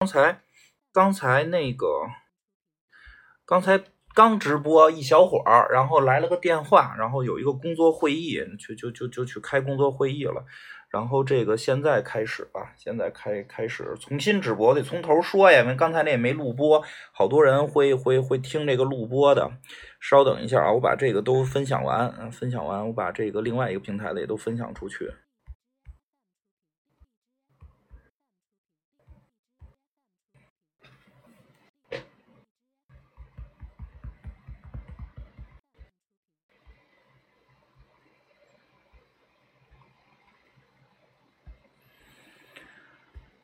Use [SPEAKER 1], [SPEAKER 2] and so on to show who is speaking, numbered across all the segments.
[SPEAKER 1] 刚才刚才那个刚才刚直播一小会儿，然后来了个电话，然后有一个工作会议，就就就就去开工作会议了。然后这个现在开始吧，现在开开始重新直播，得从头说呀，因为刚才那也没录播，好多人会会会听这个录播的。稍等一下啊，我把这个都分享完，分享完，我把这个另外一个平台的也都分享出去。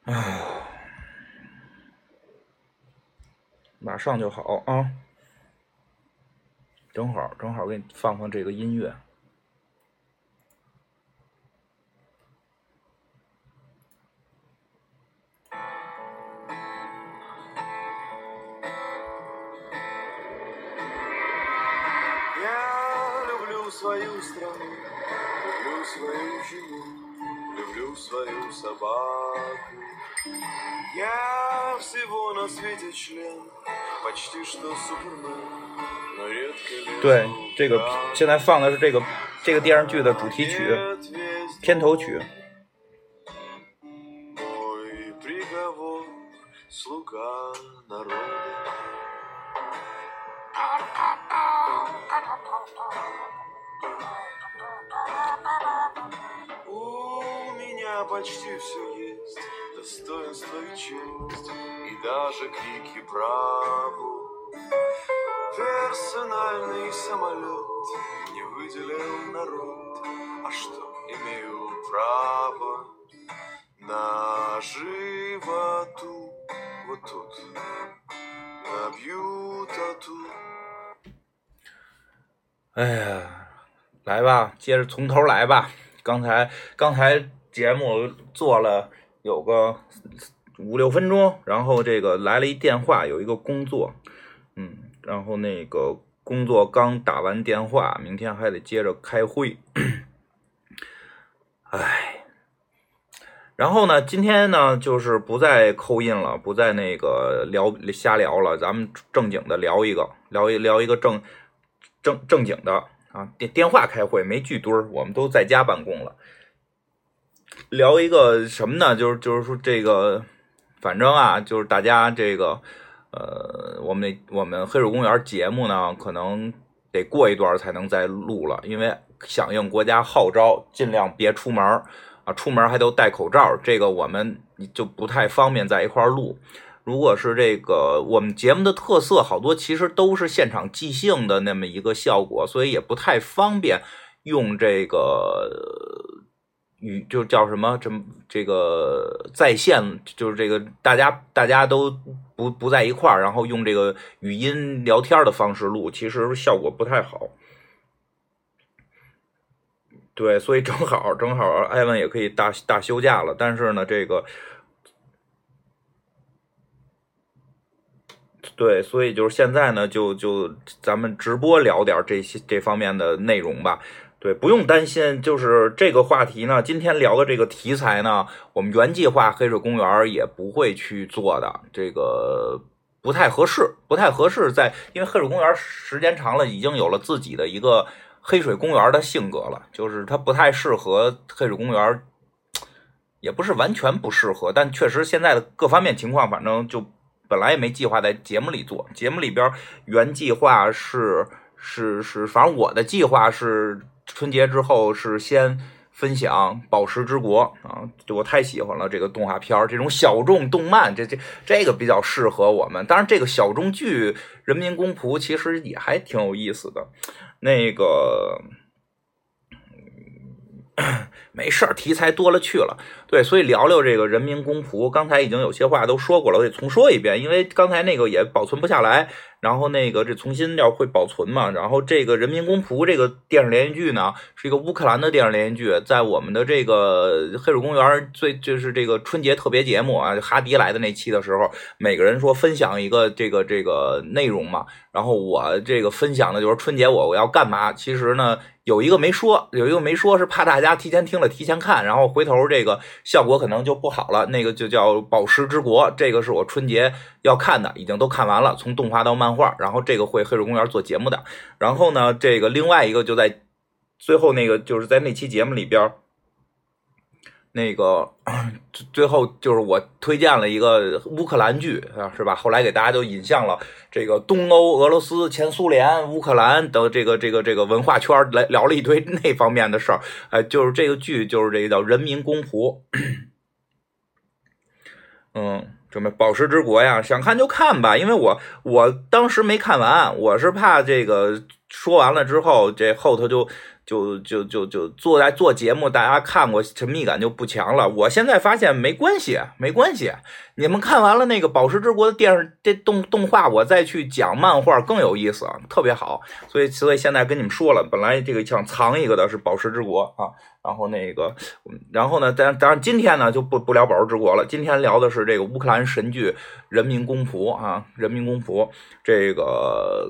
[SPEAKER 1] 啊，马上就好啊！正好正好给你放放这个音乐。
[SPEAKER 2] Я люблю свою страну, люблю свою жену, люблю свою собаку. Я всего на свете член, почти что супермен, но редко лезу
[SPEAKER 1] 对，这个
[SPEAKER 2] в рамки.
[SPEAKER 1] 现在放的是这个这个电视剧的主题曲、
[SPEAKER 2] Ответь
[SPEAKER 1] 片头曲。
[SPEAKER 2] мой приговор, слуга народа. У меня почти все есть, достоинство и честь, и даже крики браво. Персональный самолет не выделил народ, а что имею право на животу вот тут набью тату.
[SPEAKER 1] 哎呀，来吧，接着从头来吧。刚才刚才节目做了 有个五六分钟，然后这个来了一电话，有一个工作，嗯，然后那个工作刚打完电话，明天还得接着开会，哎。然后呢，今天呢，就是不再扣印了，不再那个聊瞎聊了，咱们正经的聊一个，聊一聊一个正正正经的啊，电电话开会没聚堆儿，我们都在家办公了。聊一个什么呢？就是就是说这个，反正啊，就是大家这个呃，我们我们黑水公园节目呢，可能得过一段才能再录了，因为响应国家号召，尽量别出门啊，出门还都戴口罩，这个我们就不太方便在一块录。如果是这个我们节目的特色，好多其实都是现场即兴的那么一个效果，所以也不太方便用这个语就叫什么这这个在线，就是这个大家大家都不不在一块儿，然后用这个语音聊天的方式录，其实效果不太好。对，所以正好正好艾文也可以大大休假了，但是呢，这个对，所以就是现在呢，就就咱们直播聊点这些这方面的内容吧。对，不用担心，就是这个话题呢，今天聊的这个题材呢，我们原计划黑水公园也不会去做的，这个不太合适，不太合适在，因为黑水公园时间长了，已经有了自己的一个黑水公园的性格了，就是它不太适合黑水公园，也不是完全不适合，但确实现在的各方面情况，反正就本来也没计划在节目里做，节目里边原计划是是是，反正我的计划是春节之后是先分享《宝石之国》啊，我太喜欢了这个动画片儿，这种小众动漫，这这这个比较适合我们。当然，这个小众剧《人民公仆》其实也还挺有意思的，那个。没事儿，题材多了去了。对，所以聊聊这个人民公仆。刚才已经有些话都说过了，我得重说一遍，因为刚才那个也保存不下来。然后那个这重新要会保存嘛，然后这个《人民公仆》这个电视连续剧呢，是一个乌克兰的电视连续剧，在我们的这个黑水公园最就是这个春节特别节目啊，哈迪来的那期的时候，每个人说分享一个这个这个内容嘛，然后我这个分享的就是春节我我要干嘛，其实呢。有一个没说，有一个没说，是怕大家提前听了提前看，然后回头这个效果可能就不好了。那个就叫《宝石之国》，这个是我春节要看的，已经都看完了，从动画到漫画。然后这个会黑水公园做节目的。然后呢，这个另外一个就在最后那个就是在那期节目里边。那个 最后就是我推荐了一个乌克兰剧啊，是吧？后来给大家就引向了这个东欧、俄罗斯、前苏联、乌克兰的这个这个这个文化圈来聊了一堆那方面的事儿。哎，就是这个剧，就是这个叫《人民公仆》。嗯，什么《宝石之国》呀？想看就看吧，因为我我当时没看完，我是怕这个说完了之后，这后头就。就就就就做在做节目，大家看过神秘感就不强了。我现在发现没关系，没关系。你们看完了那个《宝石之国》的电视这动动画，我再去讲漫画更有意思，特别好。所以所以现在跟你们说了，本来这个想藏一个的是《宝石之国》啊，然后那个，然后呢，当当然今天呢就不不聊《宝石之国》了，今天聊的是这个乌克兰神剧《人民公仆》啊，《人民公仆》这个。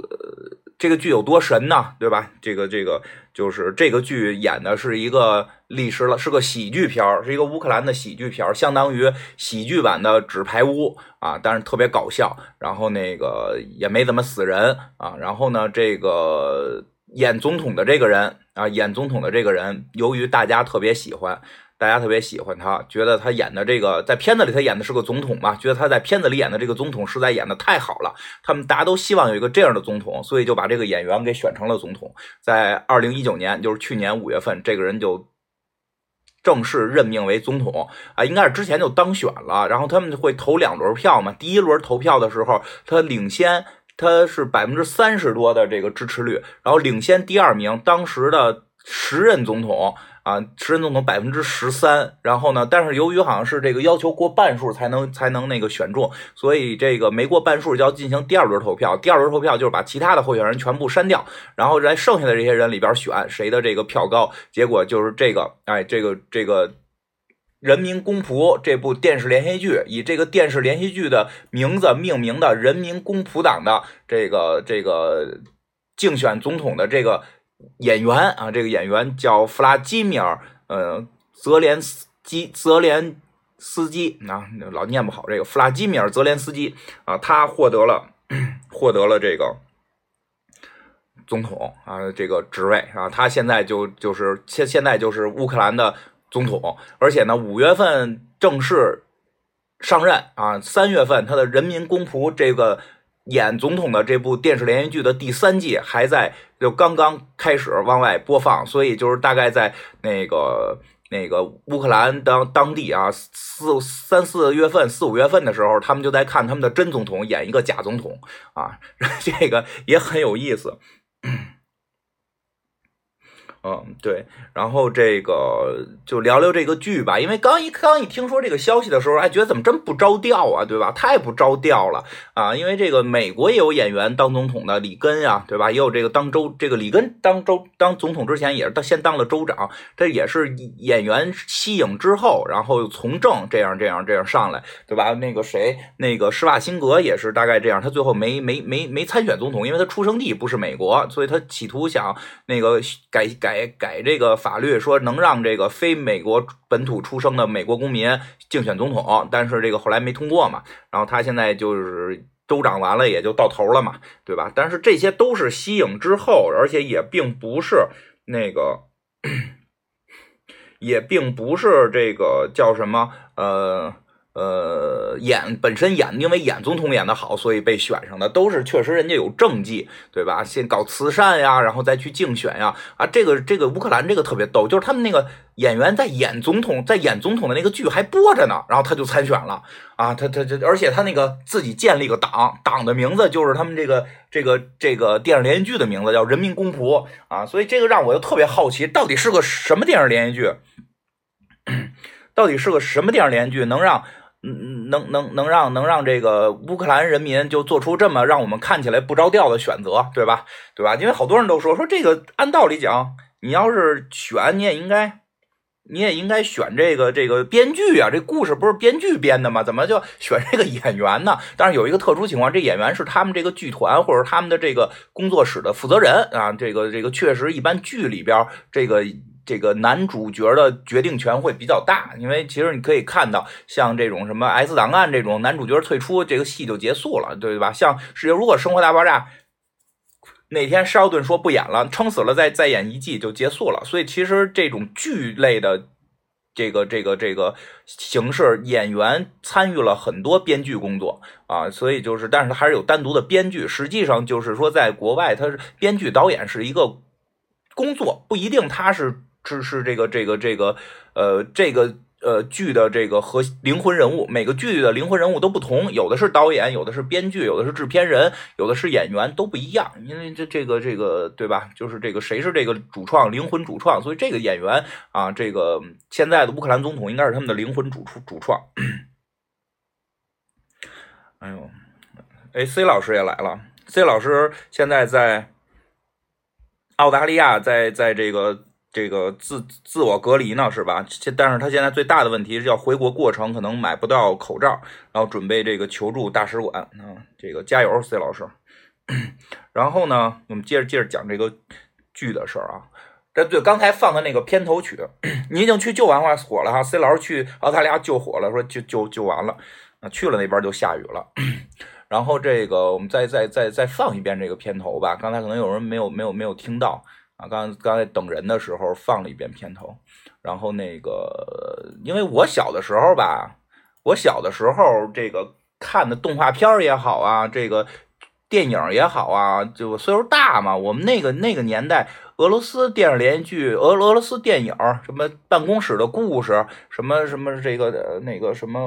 [SPEAKER 1] 这个剧有多神呢？对吧？这个这个就是这个剧演的是一个历史了，是个喜剧片是一个乌克兰的喜剧片相当于喜剧版的《纸牌屋》啊，但是特别搞笑。然后那个也没怎么死人啊。然后呢，这个演总统的这个人啊，演总统的这个人，由于大家特别喜欢。大家特别喜欢他，觉得他演的这个在片子里他演的是个总统嘛，觉得他在片子里演的这个总统实在演的太好了。他们大家都希望有一个这样的总统，所以就把这个演员给选成了总统。在二零一九年，就是去年五月份，这个人就正式任命为总统啊，应该是之前就当选了。然后他们会投两轮票嘛，第一轮投票的时候，他领先，他是百分之三十多的这个支持率，然后领先第二名当时的时任总统。啊，时任总统百分之十三，然后呢，但是由于好像是这个要求过半数才能才能那个选中，所以这个没过半数就要进行第二轮投票。第二轮投票就是把其他的候选人全部删掉，然后在剩下的这些人里边选谁的这个票高。结果就是这个，哎，这个这个《人民公仆》这部电视连续剧，以这个电视连续剧的名字命名的人民公仆党的这个这个竞选总统的这个。演员啊，这个演员叫弗拉基米尔，呃，泽连斯基，泽连斯基啊，老念不好这个弗拉基米尔泽连斯基啊，他获得了 获得了这个总统啊这个职位啊，他现在就就是现现在就是乌克兰的总统，而且呢，五月份正式上任啊，三月份他的人民公仆这个。演总统的这部电视连续剧的第三季还在，就刚刚开始往外播放，所以就是大概在那个那个乌克兰当当地啊，四三四月份、四五月份的时候，他们就在看他们的真总统演一个假总统啊，这个也很有意思。嗯，嗯对，然后这个就聊聊这个剧吧，因为刚一刚一听说这个消息的时候，哎，觉得怎么真不着调啊，对吧？太不着调了啊！因为这个美国也有演员当总统的，里根啊，对吧？也有这个当州，这个里根当州当总统之前也是当先当了州长，这也是演员息影之后，然后从政这样这样这样上来，对吧？那个谁，那个施瓦辛格也是大概这样，他最后没没没没参选总统，因为他出生地不是美国，所以他企图想那个改改。改改这个法律，说能让这个非美国本土出生的美国公民竞选总统，但是这个后来没通过嘛。然后他现在就是州长完了也就到头了嘛，对吧？但是这些都是息影之后，而且也并不是那个，也并不是这个叫什么呃。呃，演本身演，因为演总统演的好，所以被选上的都是确实人家有政绩，对吧？先搞慈善呀，然后再去竞选呀。啊，这个这个乌克兰这个特别逗，就是他们那个演员在演总统，在演总统的那个剧还播着呢，然后他就参选了啊，他他他，而且他那个自己建立个党，党的名字就是他们这个这个这个电视连续剧的名字叫《人民公仆》啊，所以这个让我又特别好奇，到底是个什么电视连续剧？到底是个什么电视连续剧能让？嗯，能能能让能让这个乌克兰人民就做出这么让我们看起来不着调的选择，对吧？对吧？因为好多人都说说这个，按道理讲，你要是选，你也应该，你也应该选这个这个编剧啊，这故事不是编剧编的吗？怎么就 选这个演员呢？但是有一个特殊情况，这演员是他们这个剧团或者他们的这个工作室的负责人啊，这个这个确实一般剧里边这个。这个男主角的决定权会比较大，因为其实你可以看到，像这种什么《S 档案》这种男主角退出，这个戏就结束了，对吧？像是如果《生活大爆炸》哪天沙尔顿说不演了，撑死了再再演一季就结束了。所以其实这种剧类的这个这个这个形式，演员参与了很多编剧工作啊，所以就是，但是还是有单独的编剧。实际上就是说，在国外，他是编剧导演是一个工作，不一定他是。是是这个这个这个呃这个呃剧的这个核灵魂人物，每个剧的灵魂人物都不同，有的是导演，有的是编剧，有的是制片人，有的是演员，都不一样。因为这这个这个对吧？就是这个谁是这个主创灵魂主创，所以这个演员啊，这个现在的乌克兰总统应该是他们的灵魂主主主创。哎呦，哎，C 老师也来了，C 老师现在在澳大利亚，在在这个。这个自自我隔离呢，是吧？现但是他现在最大的问题是要回国过程可能买不到口罩，然后准备这个求助大使馆啊。这个加油，C 老师。然后呢，我们接着接着讲这个剧的事儿啊。这对刚才放的那个片头曲，你已经去救完了火了哈。C 老师去澳大利亚救火了，说救救救完了啊，去了那边就下雨了。然后这个我们再再再再放一遍这个片头吧。刚才可能有人没有没有没有听到。啊，刚刚才等人的时候放了一遍片头，然后那个，因为我小的时候吧，我小的时候这个看的动画片也好啊，这个电影也好啊，就岁数大嘛，我们那个那个年代。俄罗斯电视连续剧、俄俄罗斯电影，什么办公室的故事，什么什么这个那个什么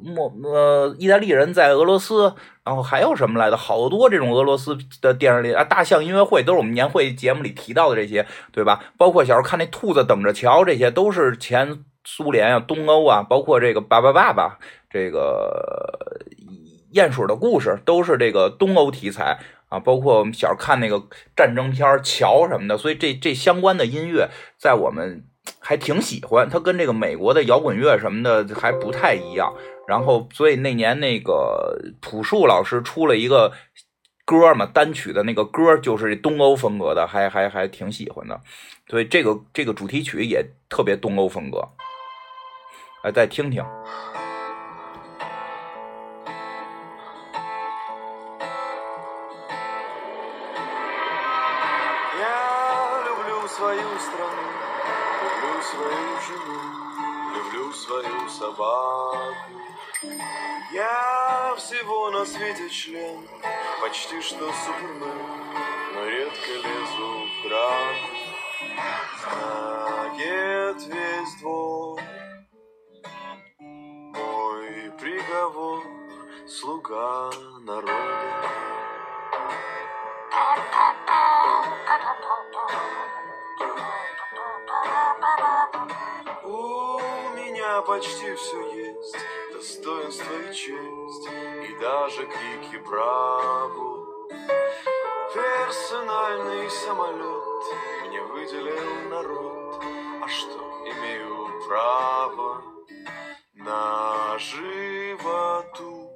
[SPEAKER 1] 莫呃意大利人在俄罗斯，然后还有什么来的？好多这种俄罗斯的电视里啊，大象音乐会都是我们年会节目里提到的这些，对吧？包括小时候看那兔子等着瞧，这些都是前苏联啊、东欧啊，包括这个巴巴爸爸，这个鼹鼠的故事，都是这个东欧题材。啊，包括我们小时候看那个战争片、桥什么的，所以这这相关的音乐在我们还挺喜欢。它跟这个美国的摇滚乐什么的还不太一样。然后，所以那年那个朴树老师出了一个歌嘛，单曲的那个歌就是东欧风格的，还还还挺喜欢的。所以这个这个主题曲也特别东欧风格。来，再听听。
[SPEAKER 2] Что супермен Но редко лезу в драку Знает весь двор. Мой приговор Слуга народа. Почти все есть, достоинство и честь, и даже крики браво. Персональный самолет мне выделил народ, а что имею право на животу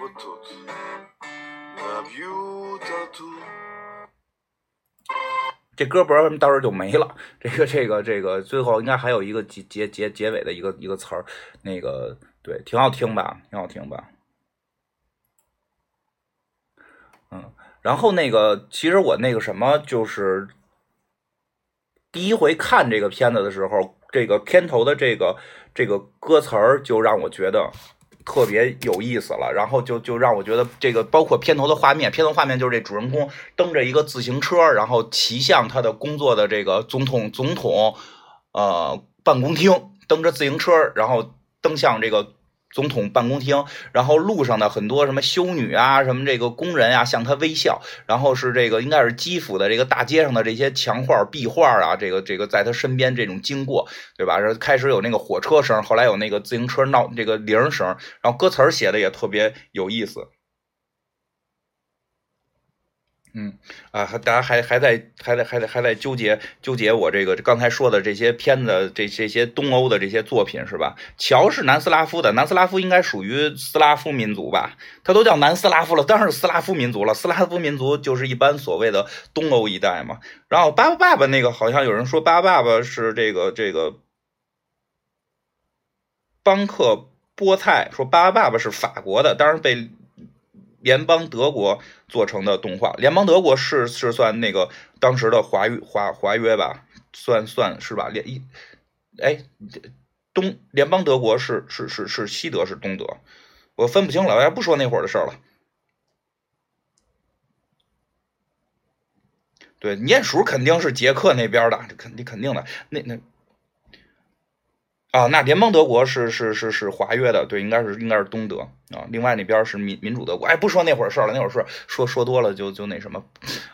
[SPEAKER 2] вот тут набью тату.
[SPEAKER 1] 这歌不知道为什么到时候就没了。这个这个这个，最后应该还有一个结结结结尾的一个一个词儿，那个对，挺好听吧，挺好听吧。 然后那个，其实我那个什么，就是第一回看这个片子的时候，这个片头的这个这个歌词儿，就让我觉得。特别有意思了，然后就就让我觉得这个包括片头的画面，片头画面就是这主人公蹬着一个自行车，然后骑向他的工作的这个总统总统呃办公厅，蹬着自行车，然后蹬向这个总统办公厅，然后路上的很多什么修女啊，什么这个工人啊，向他微笑。然后是这个应该是基辅的这个大街上的这些墙画、壁画啊，这个这个在他身边这种经过，对吧？然后开始有那个火车声，后来有那个自行车闹这个铃声，然后歌词写的也特别有意思。嗯啊，还大家还还在还在还在还在纠结纠结我这个刚才说的这些片子，这这些东欧的这些作品是吧？乔是南斯拉夫的，南斯拉夫应该属于斯拉夫民族吧？他都叫南斯拉夫了，当然是斯拉夫民族了。斯拉夫民族就是一般所谓的东欧一带嘛。然后巴巴爸爸那个好像有人说巴巴爸爸是这个这个邦克菠菜，说巴巴爸爸是法国的，当然被。联邦德国做成的动画，联邦德国是是算那个当时的华约华华约吧，算算是吧？联一哎，东联邦德国是是是是西德是东德，我分不清了，我不说那会儿的事儿了。对，鼹鼠肯定是捷克那边的，肯定肯定的，那那。啊，那联邦德国是是是是华约的，对，应该是应该是东德啊。另外那边是民民主德国，哎，不说那会儿事儿了，那会儿说说说多了就就那什么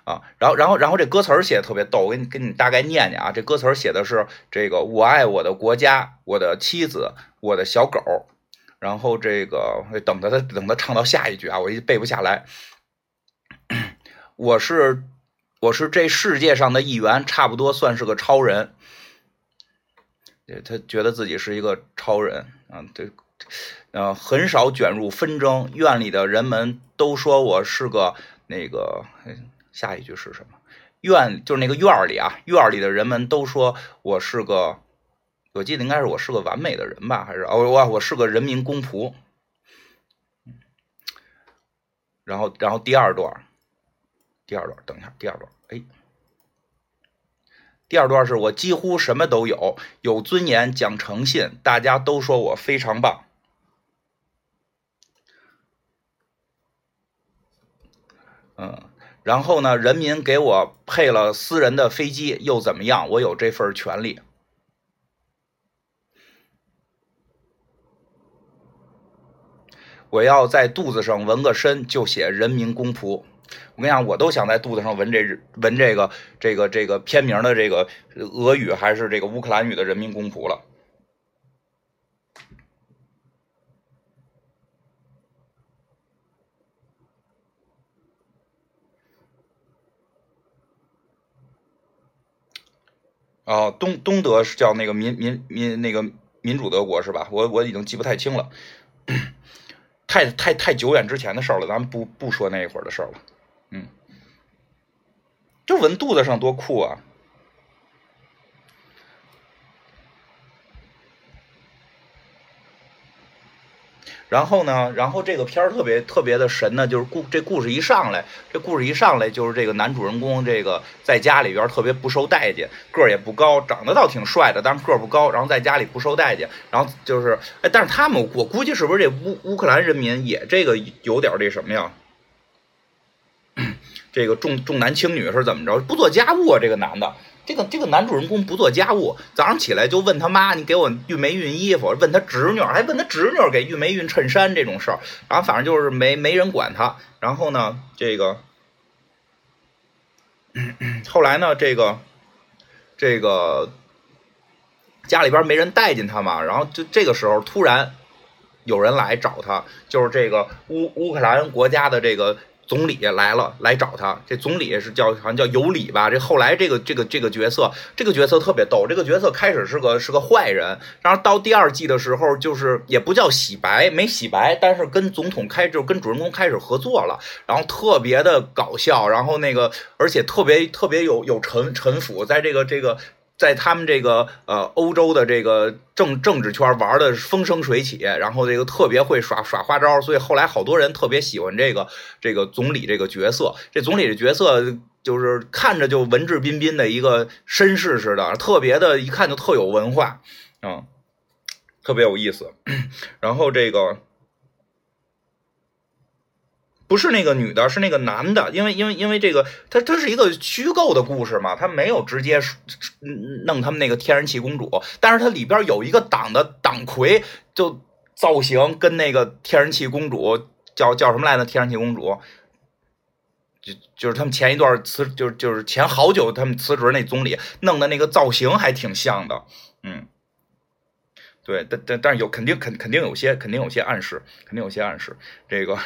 [SPEAKER 1] 啊。然后然后然后这歌词写的特别逗，我给你给你大概念念啊。这歌词写的是这个我爱我的国家，我的妻子，我的小狗。然后这个等着他等他唱到下一句啊，我一背不下来。我是我是这世界上的一员，差不多算是个超人。他觉得自己是一个超人啊，对，呃，很少卷入纷争。院里的人们都说我是个那个，下一句是什么？院就是那个院里啊，院里的人们都说我是个，我记得应该是我是个完美的人吧？还是哦，我我是个人民公仆。然后，然后第二段，第二段，等一下，第二段，第二段是我几乎什么都有，有尊严，讲诚信，大家都说我非常棒。嗯，然后呢，人民给我配了私人的飞机，又怎么样？我有这份权利。我要在肚子上纹个身，就写人民公仆。我跟你讲，我都想在肚子上纹这纹这个这个这个片名的这个俄语还是这个乌克兰语的人民公仆了。哦，东东德是叫那个民民民那个民主德国是吧？我我已经记不太清了，太太太久远之前的事儿了，咱们不不说那一会儿的事儿了。就纹肚子上多酷啊！然后呢，然后这个片儿特别特别的神呢，就是故这故事一上来，这故事一上来就是这个男主人公这个在家里边特别不受待见，个儿也不高，长得倒挺帅的，但是个儿不高，然后在家里不受待见，然后就是哎，但是他们我估计是不是这乌乌克兰人民也这个有点这什么呀？这个重重男轻女是怎么着？不做家务啊，这个男的，这个这个男主人公不做家务，早上起来就问他妈：“你给我熨没熨衣服？”问他侄女，还问他侄女给熨没熨衬衫这种事儿。然后反正就是没没人管他。然后呢，这个后来呢，这个这个家里边没人待见他嘛。然后就这个时候突然有人来找他，就是这个乌乌克兰国家的这个。总理来了，来找他。这总理是叫好像叫尤里吧。这后来这个这个这个角色，这个角色特别逗。这个角色开始是个是个坏人，然后到第二季的时候，就是也不叫洗白，没洗白，但是跟总统开就跟主人公开始合作了，然后特别的搞笑，然后那个而且特别特别有有臣臣服，在这个这个。在他们这个呃欧洲的这个政政治圈玩的风生水起，然后这个特别会耍耍花招，所以后来好多人特别喜欢这个这个总理这个角色。这总理的角色就是看着就文质彬彬的一个绅士似的，特别的一看就特有文化，嗯，特别有意思。然后这个。不是那个女的，是那个男的，因为因为因为这个，他他是一个虚构的故事嘛，他没有直接弄他们那个天然气公主，但是它里边有一个党的党魁，就造型跟那个天然气公主叫叫什么来着？天然气公主，就就是他们前一段辞，就是就是前好久他们辞职那总理弄的那个造型还挺像的，嗯，对，但但但是有肯定肯肯定有些肯定有些暗示，肯定有些暗示。这个，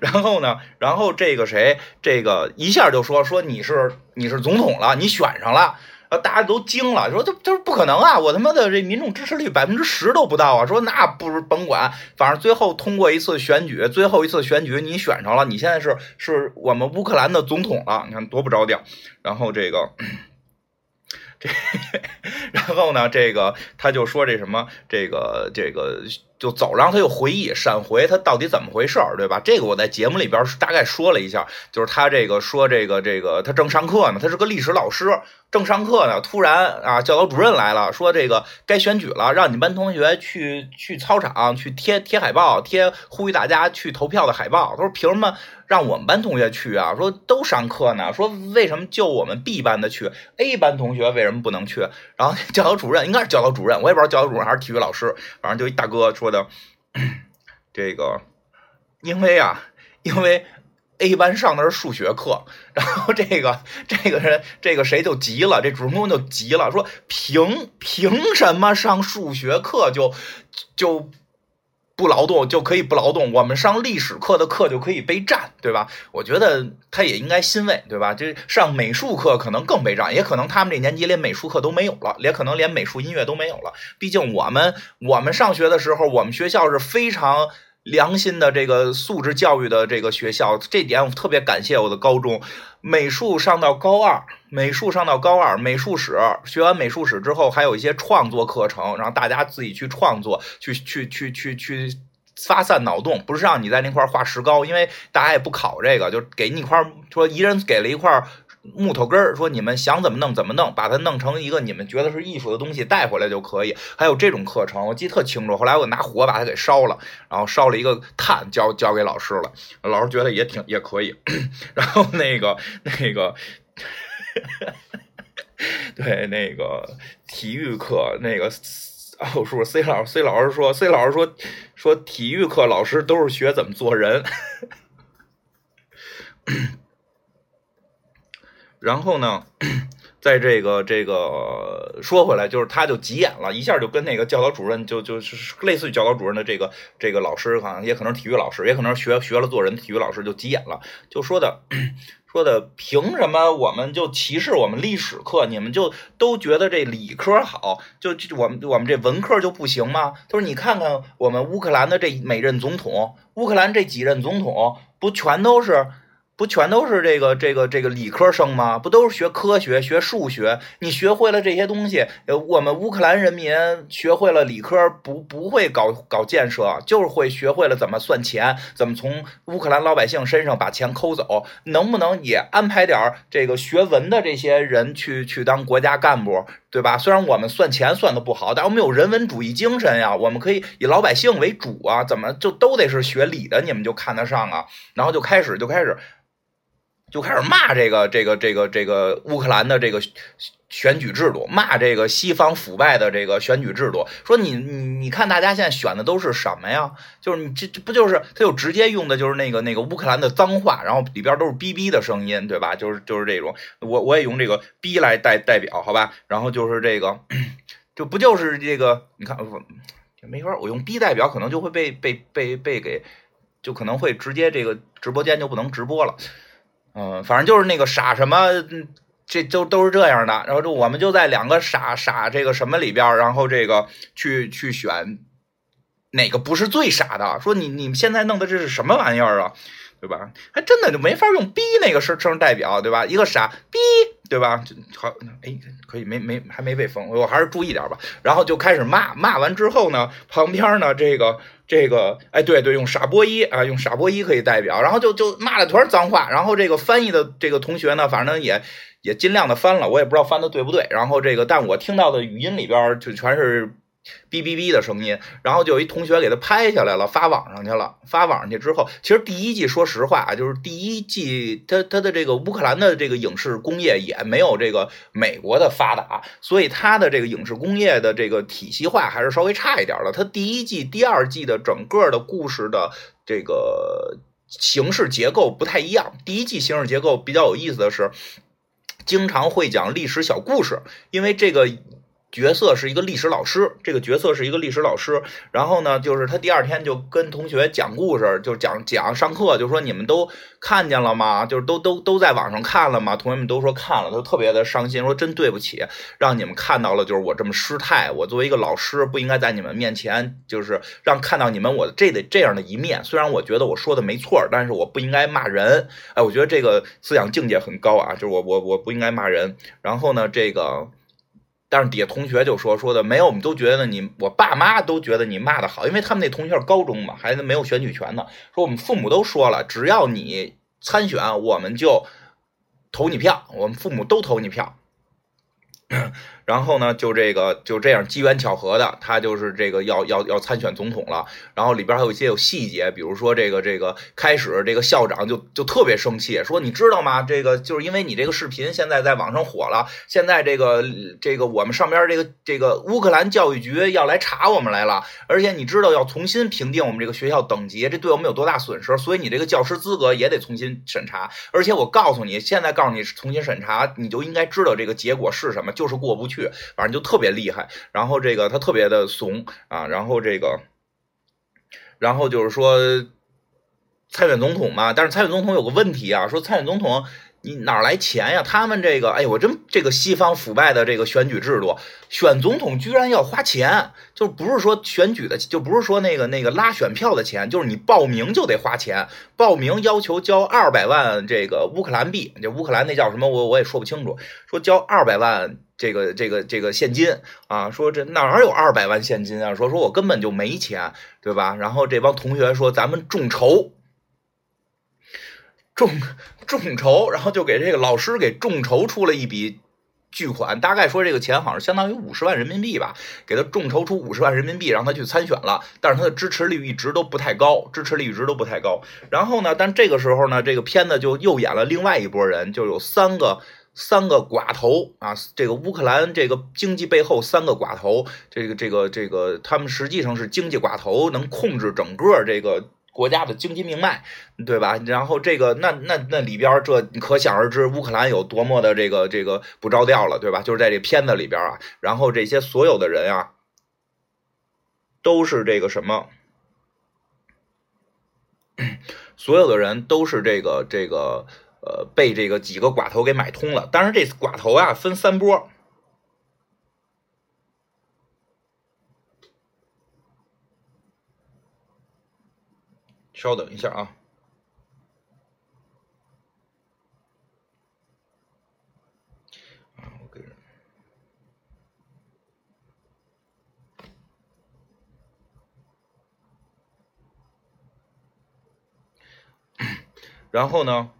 [SPEAKER 1] 然后呢，然后这个谁，这个一下就说说你是你是总统了，你选上了啊。大家都惊了，说这这不可能啊！我他妈的这民众支持率百分之十都不到啊！说那不如甭管，反正最后通过一次选举，最后一次选举你选上了，你现在是是我们乌克兰的总统了，你看多不着调。然后这个。这，然后呢？这个他就说这什么，这个这个就走，然后他又回忆闪回他到底怎么回事儿，对吧？这个我在节目里边大概说了一下，就是他这个说这个这个他正上课呢，他是个历史老师，正上课呢，突然啊，教导主任来了，说这个该选举了，让你们班同学去去操场去贴贴海报，贴呼吁大家去投票的海报。他说凭什么？让我们班同学去啊，说都上课呢，说为什么就我们 B 班的去，A 班同学为什么不能去？然后教导主任应该是教导主任，我也不知道教导主任还是体育老师，反正就一大哥说的，这个因为啊，因为 A 班上的是数学课，然后这个这个人这个谁就急了，这主人公就急了，说凭凭什么上数学课就就。不劳动就可以不劳动，我们上历史课的课就可以被占，对吧？我觉得他也应该欣慰，对吧？这上美术课可能更被占，也可能他们这年级连美术课都没有了，也可能连美术音乐都没有了。毕竟我们我们上学的时候，我们学校是非常。良心的这个素质教育的这个学校，这点我特别感谢我的高中美术上到高二，美术上到高二，美术史学完美术史之后，还有一些创作课程，让大家自己去创作，去去去去去发散脑洞，不是让你在那块画石膏，因为大家也不考这个，就给你一块，说一人给了一块。木头根儿说：“你们想怎么弄怎么弄，把它弄成一个你们觉得是艺术的东西带回来就可以。”还有这种课程，我记得特清楚。后来我拿火把它给烧了，然后烧了一个炭交交给老师了。老师觉得也挺也可以。然后那个那个，对那个体育课那个哦，是不是 C 老师？C 老师说，C 老师说说体育课老师都是学怎么做人。然后呢，在这个这个说回来，就是他就急眼了，一下就跟那个教导主任就就是类似于教导主任的这个这个老师，好像也可能体育老师，也可能学学了做人的体育老师，就急眼了，就说的 说的凭什么我们就歧视我们历史课？你们就都觉得这理科好，就就我们我们这文科就不行吗？他说你看看我们乌克兰的这每任总统，乌克兰这几任总统不全都是。不全都是这个这个这个理科生吗？不都是学科学、学数学？你学会了这些东西，呃，我们乌克兰人民学会了理科，不不会搞搞建设，就是会学会了怎么算钱，怎么从乌克兰老百姓身上把钱抠走。能不能也安排点这个学文的这些人去去当国家干部，对吧？虽然我们算钱算的不好，但我们有人文主义精神呀，我们可以以老百姓为主啊。怎么就都得是学理的？你们就看得上啊？然后就开始就开始。就开始骂这个这个这个这个乌克兰的这个选举制度，骂这个西方腐败的这个选举制度，说你你你看大家现在选的都是什么呀？就是你这这不就是他就直接用的就是那个那个乌克兰的脏话，然后里边都是哔哔的声音，对吧？就是就是这种，我我也用这个哔来代代表，好吧？然后就是这个，就不就是这个？你看我没法，我用哔代表可能就会被被被被给，就可能会直接这个直播间就不能直播了。嗯，反正就是那个傻什么，这都都是这样的。然后就我们就在两个傻傻这个什么里边，然后这个去去选哪个不是最傻的。说你你们现在弄的这是什么玩意儿啊？对吧？还真的就没法用“逼”那个声声代表，对吧？一个傻逼，对吧？就好，哎，可以没没还没被封，我还是注意点吧。然后就开始骂，骂完之后呢，旁边呢这个。这个哎，对对，用傻波一啊，用傻波一可以代表，然后就就骂了团脏话，然后这个翻译的这个同学呢，反正也也尽量的翻了，我也不知道翻的对不对。然后这个，但我听到的语音里边就全是哔哔哔的声音，然后就有一同学给他拍下来了，发网上去了。发网上去之后，其实第一季说实话啊，就是第一季它它的这个乌克兰的这个影视工业也没有这个美国的发达，所以它的这个影视工业的这个体系化还是稍微差一点的。它第一季、第二季的整个的故事的这个形式结构不太一样。第一季形式结构比较有意思的是，经常会讲历史小故事，因为这个。角色是一个历史老师，这个角色是一个历史老师。然后呢，就是他第二天就跟同学讲故事，就讲讲上课，就说你们都看见了吗？就是都都都在网上看了吗？同学们都说看了，都特别的伤心，说真对不起，让你们看到了，就是我这么失态。我作为一个老师，不应该在你们面前，就是让看到你们我这的这样的一面。虽然我觉得我说的没错，但是我不应该骂人。哎，我觉得这个思想境界很高啊，就是我我我不应该骂人。然后呢，这个。但是底下同学就说说的没有，我们都觉得你，我爸妈都觉得你骂的好，因为他们那同学是高中嘛，孩子没有选举权呢。说我们父母都说了，只要你参选，我们就投你票，我们父母都投你票。然后呢，就这个就这样机缘巧合的，他就是这个要要要参选总统了。然后里边还有一些有细节，比如说这个这个开始这个校长就就特别生气，说你知道吗？这个就是因为你这个视频现在在网上火了，现在这个这个我们上边这个这个乌克兰教育局要来查我们来了，而且你知道要重新评定我们这个学校等级，这对我们有多大损失？所以你这个教师资格也得重新审查。而且我告诉你，现在告诉你重新审查，你就应该知道这个结果是什么，就是过不去。去，反正就特别厉害。然后这个他特别的怂啊，然后这个，然后就是说参选总统嘛。但是参选总统有个问题啊，说参选总统你哪来钱呀？他们这个，哎我真这个西方腐败的这个选举制度，选总统居然要花钱，就不是说选举的，就不是说那个那个拉选票的钱，就是你报名就得花钱，报名要求交二百万这个乌克兰币，这乌克兰那叫什么，我我也说不清楚，说交二百万。这个这个这个现金啊，说这哪有二百万现金啊？说说我根本就没钱，对吧？然后这帮同学说咱们众筹，众众筹，然后就给这个老师给众筹出了一笔巨款，大概说这个钱好像相当于五十万人民币吧，给他众筹出五十万人民币，让他去参选了。但是他的支持率一直都不太高，支持率一直都不太高。然后呢，但这个时候呢，这个片子就又演了另外一拨人，就有三个。三个寡头啊，这个乌克兰这个经济背后三个寡头，这个这个这个，他们实际上是经济寡头，能控制整个这个国家的经济命脉，对吧？然后这个那那那里边，这可想而知乌克兰有多么的这个这个不着调了，对吧？就是在这片子里边啊，然后这些所有的人啊，都是这个什么，所有的人都是这个这个。呃，被这个几个寡头给买通了。当然，这寡头啊分三波。稍等一下啊。然后呢？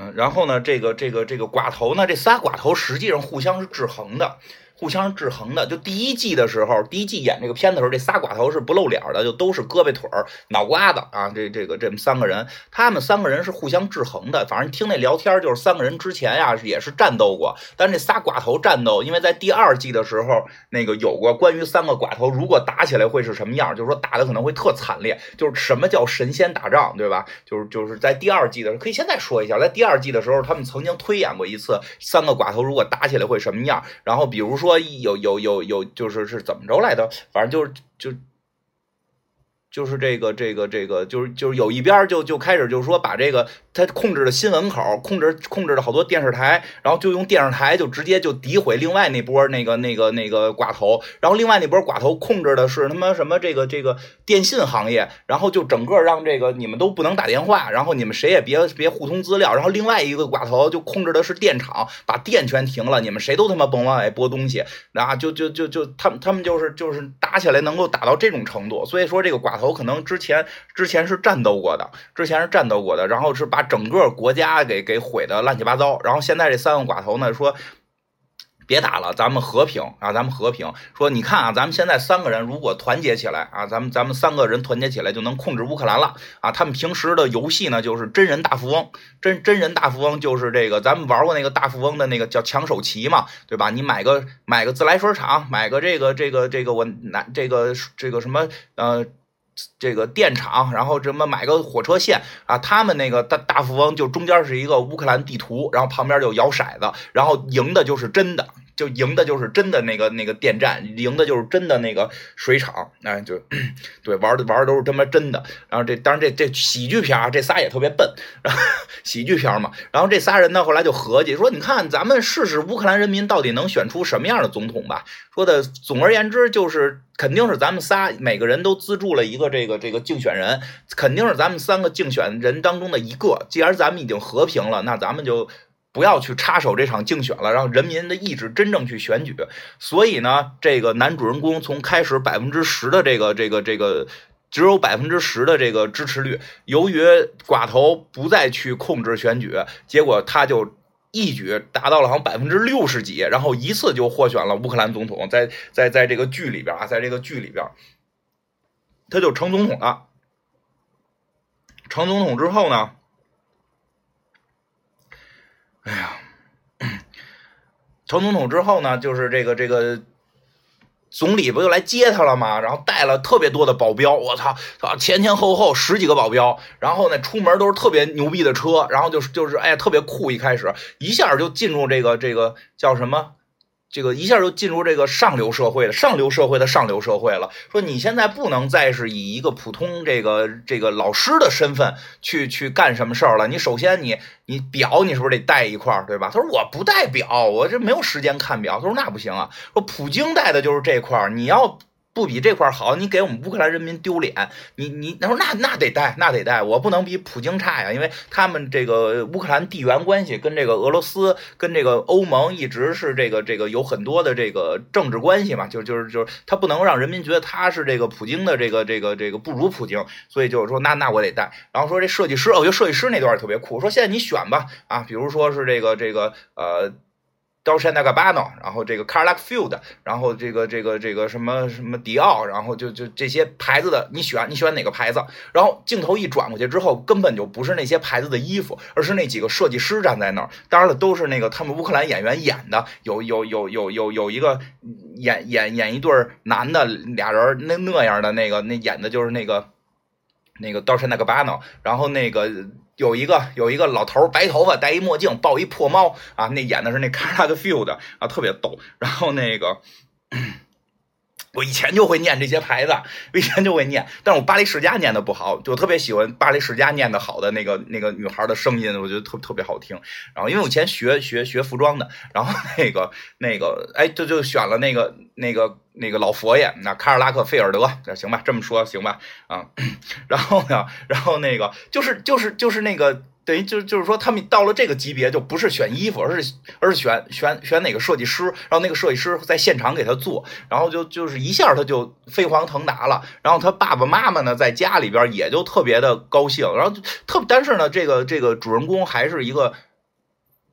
[SPEAKER 1] 嗯，然后呢，这个这个这个寡头呢，这仨寡头实际上互相是制衡的。互相制衡的，就第一季的时候，第一季演这个片的时候，这仨寡头是不露脸的，就都是胳膊腿儿、脑瓜子啊，这这个这么三个人，他们三个人是互相制衡的。反正听那聊天，就是三个人之前呀也是战斗过，但是这仨寡头战斗，因为在第二季的时候，那个有过关于三个寡头如果打起来会是什么样，就是说打的可能会特惨烈，就是什么叫神仙打仗，对吧？就是就是在第二季的时候，可以现在说一下，在第二季的时候，他们曾经推演过一次三个寡头如果打起来会什么样，然后比如说。有有有有，就是是怎么着来的？反正就是就。就是这个这个这个，就是就是有一边就就开始就是说把这个他控制的新闻口，控制控制了好多电视台，然后就用电视台就直接就诋毁另外那波那个那个那个寡头，然后另外那波寡头控制的是他妈什么这个这个电信行业，然后就整个让这个你们都不能打电话，然后你们谁也别别互通资料，然后另外一个寡头就控制的是电厂，把电全停了，你们谁都他妈甭往外播东西，啊就就就就他们他们就是就是打起来能够打到这种程度，所以说这个寡。头可能之前之前是战斗过的，之前是战斗过的，然后是把整个国家给给毁的乱七八糟。然后现在这三个寡头呢说。别打了，咱们和平啊！咱们和平。说你看啊，咱们现在三个人如果团结起来啊，咱们咱们三个人团结起来就能控制乌克兰了啊！他们平时的游戏呢，就是真人大富翁，真真人大富翁就是这个，咱们玩过那个大富翁的那个叫抢手棋嘛，对吧？你买个买个自来水厂，买个这个这个这个我拿这个这个什么呃。这个电厂，然后什么买个火车线啊？他们那个大大富翁就中间是一个乌克兰地图，然后旁边就摇骰子，然后赢的就是真的。就赢的就是真的那个那个电站，赢的就是真的那个水厂，哎，就对玩的玩的都是他妈真的。然后这当然这这喜剧片啊，这仨也特别笨，然 后喜剧片嘛。然后这仨人呢，后来就合计说，你看咱们试试乌克兰人民到底能选出什么样的总统吧。说的总而言之就是肯定是咱们仨每个人都资助了一个这个这个竞选人，肯定是咱们三个竞选人当中的一个。既然咱们已经和平了，那咱们就。不要去插手这场竞选了，让人民的意志真正去选举。所以呢，这个男主人公从开始百分之十的这个这个这个只有百分之十的这个支持率，由于寡头不再去控制选举，结果他就一举达到了好像百分之六十几，然后一次就获选了乌克兰总统。在在在这个剧里边啊，在这个剧里边，他就成总统了。成总统之后呢？哎呀，成总统之后呢，就是这个这个总理不就来接他了吗？然后带了特别多的保镖，我操，前前后后十几个保镖，然后呢，出门都是特别牛逼的车，然后就是就是哎，特别酷，一开始一下就进入这个这个叫什么？这个一下就进入这个上流社会了上流社会的上流社会了。说你现在不能再是以一个普通这个这个老师的身份去去干什么事儿了。你首先你你表你是不是得带一块儿，对吧？他说我不带表，我这没有时间看表。他说那不行啊，说普京带的就是这块儿，你要。不比这块儿好，你给我们乌克兰人民丢脸。你你他说那那得带，那得带，我不能比普京差呀，因为他们这个乌克兰地缘关系跟这个俄罗斯跟这个欧盟一直是这个这个有很多的这个政治关系嘛，就就是就是他不能让人民觉得他是这个普京的这个这个这个不如普京，所以就是说那那我得带。然后说这设计师，我觉得设计师那段特别酷，说现在你选吧啊，比如说是这个这个呃。道森那个巴诺然后这个 Karl Lagerfeld，然后这个这个这个什么什么迪奥，然后就就这些牌子的，你选你选哪个牌子？然后镜头一转过去之后，根本就不是那些牌子的衣服，而是那几个设计师站在那儿。当然了，都是那个他们乌克兰演员演的，有有有有有有一个演演演一对男的俩人那那样的那个那演的就是那个那个道森那个巴诺然后那个。有一个有一个老头白头发，戴一墨镜，抱一破猫啊，那演的是那 c a r a Field 啊，特别逗。然后那个，我以前就会念这些牌子，我以前就会念，但是我巴黎世家念的不好，就特别喜欢巴黎世家念的好的那个那个女孩的声音，我觉得特特别好听。然后因为我以前学学学服装的，然后那个那个哎，就就选了那个那个。那个老佛爷，那卡尔拉克菲尔德，行吧，这么说行吧，啊，然后呢，然后那个就是就是就是那个等于就就是说他们到了这个级别，就不是选衣服，而是而是选选选哪个设计师，然后那个设计师在现场给他做，然后就就是一下他就飞黄腾达了，然后他爸爸妈妈呢在家里边也就特别的高兴，然后特但是呢，这个这个主人公还是一个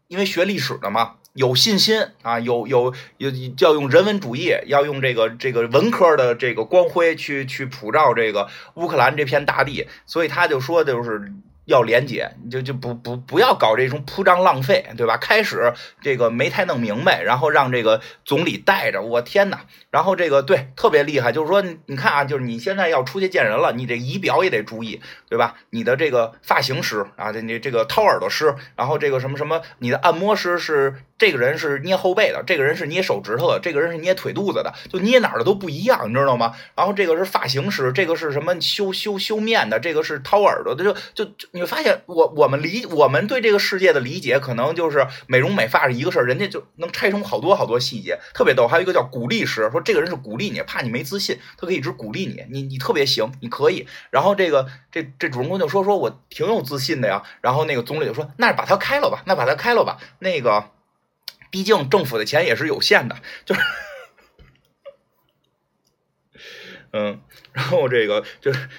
[SPEAKER 1] 因为学历史的嘛。有信心啊，有有有要用人文主义，要用这个这个文科的这个光辉去去普照这个乌克兰这片大地，所以他就说就是。要廉洁，你就就不不不要搞这种铺张浪费，对吧？开始这个没太弄明白，然后让这个总理带着，我天呐！然后这个对特别厉害，就是说你看啊，就是你现在要出去见人了，你这仪表也得注意，对吧？你的这个发型师啊，这你这个掏耳朵师，然后这个什么什么，你的按摩师是这个人是捏后背的，这个人是捏手指头的，这个人是捏腿肚子的，就捏哪儿的都不一样，你知道吗？然后这个是发型师，这个是什么修修修面的，这个是掏耳朵的，就就就。你会发现，我我们理我们对这个世界的理解，可能就是美容美发是一个事儿，人家就能拆成好多好多细节，特别逗。还有一个叫鼓励师，说这个人是鼓励你，怕你没自信，他可以一直鼓励你，你你特别行，你可以。然后这个这这主人公就说说我挺有自信的呀。然后那个总理就说，那把他开了吧，那把他开了吧。那个，毕竟政府的钱也是有限的，就是。嗯，然后这个就是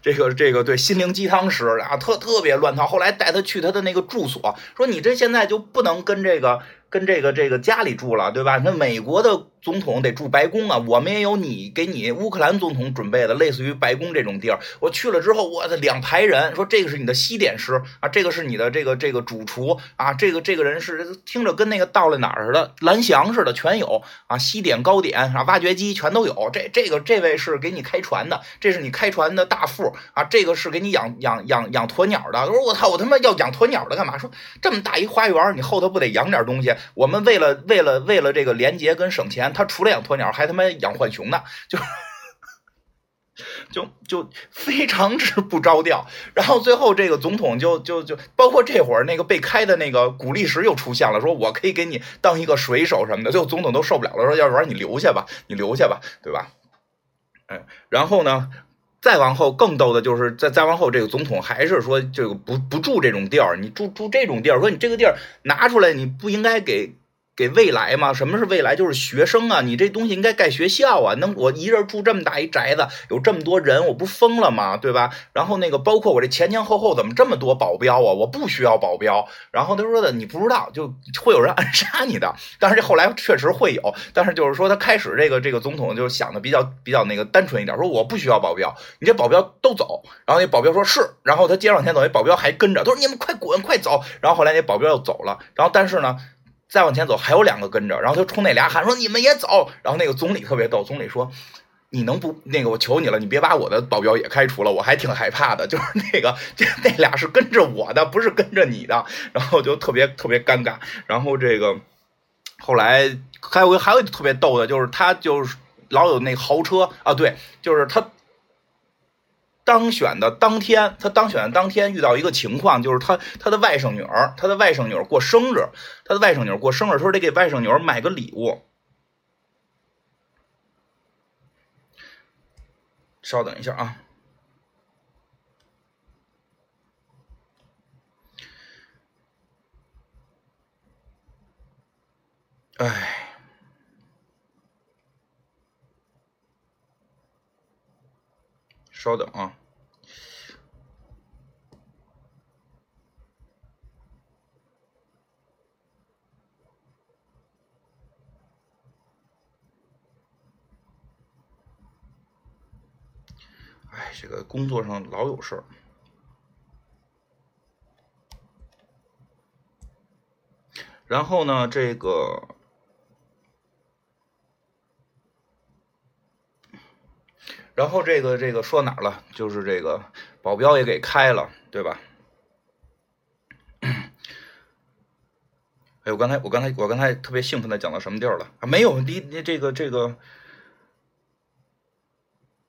[SPEAKER 1] 这个这个对心灵鸡汤师啊，特特别乱套。后来带他去他的那个住所，说你这现在就不能跟这个跟这个这个家里住了，对吧？那美国的。总统得住白宫啊，我们也有你给你乌克兰总统准备的类似于白宫这种地儿。我去了之后，我的两排人说这个是你的西点师啊，这个是你的这个这个主厨啊，这个这个人是听着跟那个到了哪儿似的，蓝翔似的全有啊，西点糕点啊，挖掘机全都有。这这个这位是给你开船的，这是你开船的大副啊，这个是给你养养养养鸵鸟的。我说我操，我他妈要养鸵鸟的干嘛？说这么大一花园，你后头不得养点东西？我们为了为了为了这个廉洁跟省钱。他除了养鸵鸟，还他妈养浣熊呢，就就就非常之不着调。然后最后这个总统就就就包括这会儿那个被开的那个古力石又出现了，说我可以给你当一个水手什么的。最后总统都受不了了，说要不然你留下吧，你留下吧，对吧？哎，然后呢，再往后更逗的就是再再往后，这个总统还是说这个不不住这种地儿，你住住这种地儿，说你这个地儿拿出来，你不应该给。给未来嘛？什么是未来？就是学生啊！你这东西应该盖学校啊！能我一人住这么大一宅子，有这么多人，我不疯了吗？对吧？然后那个包括我这前前后后怎么这么多保镖啊？我不需要保镖。然后他说的你不知道，就会有人暗杀你的。但是这后来确实会有，但是就是说他开始这个这个总统就想的比较比较那个单纯一点，说我不需要保镖，你这保镖都走。然后那保镖说是，然后他接着往前走，那保镖还跟着，他说你们快滚快走。然后后来那保镖又走了。然后但是呢？再往前走，还有两个跟着，然后他冲那俩喊说：“你们也走。”然后那个总理特别逗，总理说：“你能不那个？我求你了，你别把我的保镖也开除了，我还挺害怕的。”就是那个，这那俩是跟着我的，不是跟着你的。然后就特别特别尴尬。然后这个后来还有还有特别逗的，就是他就是老有那豪车啊，对，就是他。当选的当天，他当选的当天遇到一个情况，就是他他的外甥女儿，他的外甥女儿过生日，他的外甥女儿过生日，他说得给外甥女儿买个礼物。稍等一下啊，哎。稍等啊！哎，这个工作上老有事儿。然后呢，这个。然后这个这个说哪儿了？就是这个保镖也给开了，对吧？哎，我刚才我刚才我刚才特别兴奋的讲到什么地儿了？啊，没有，你你这个这个。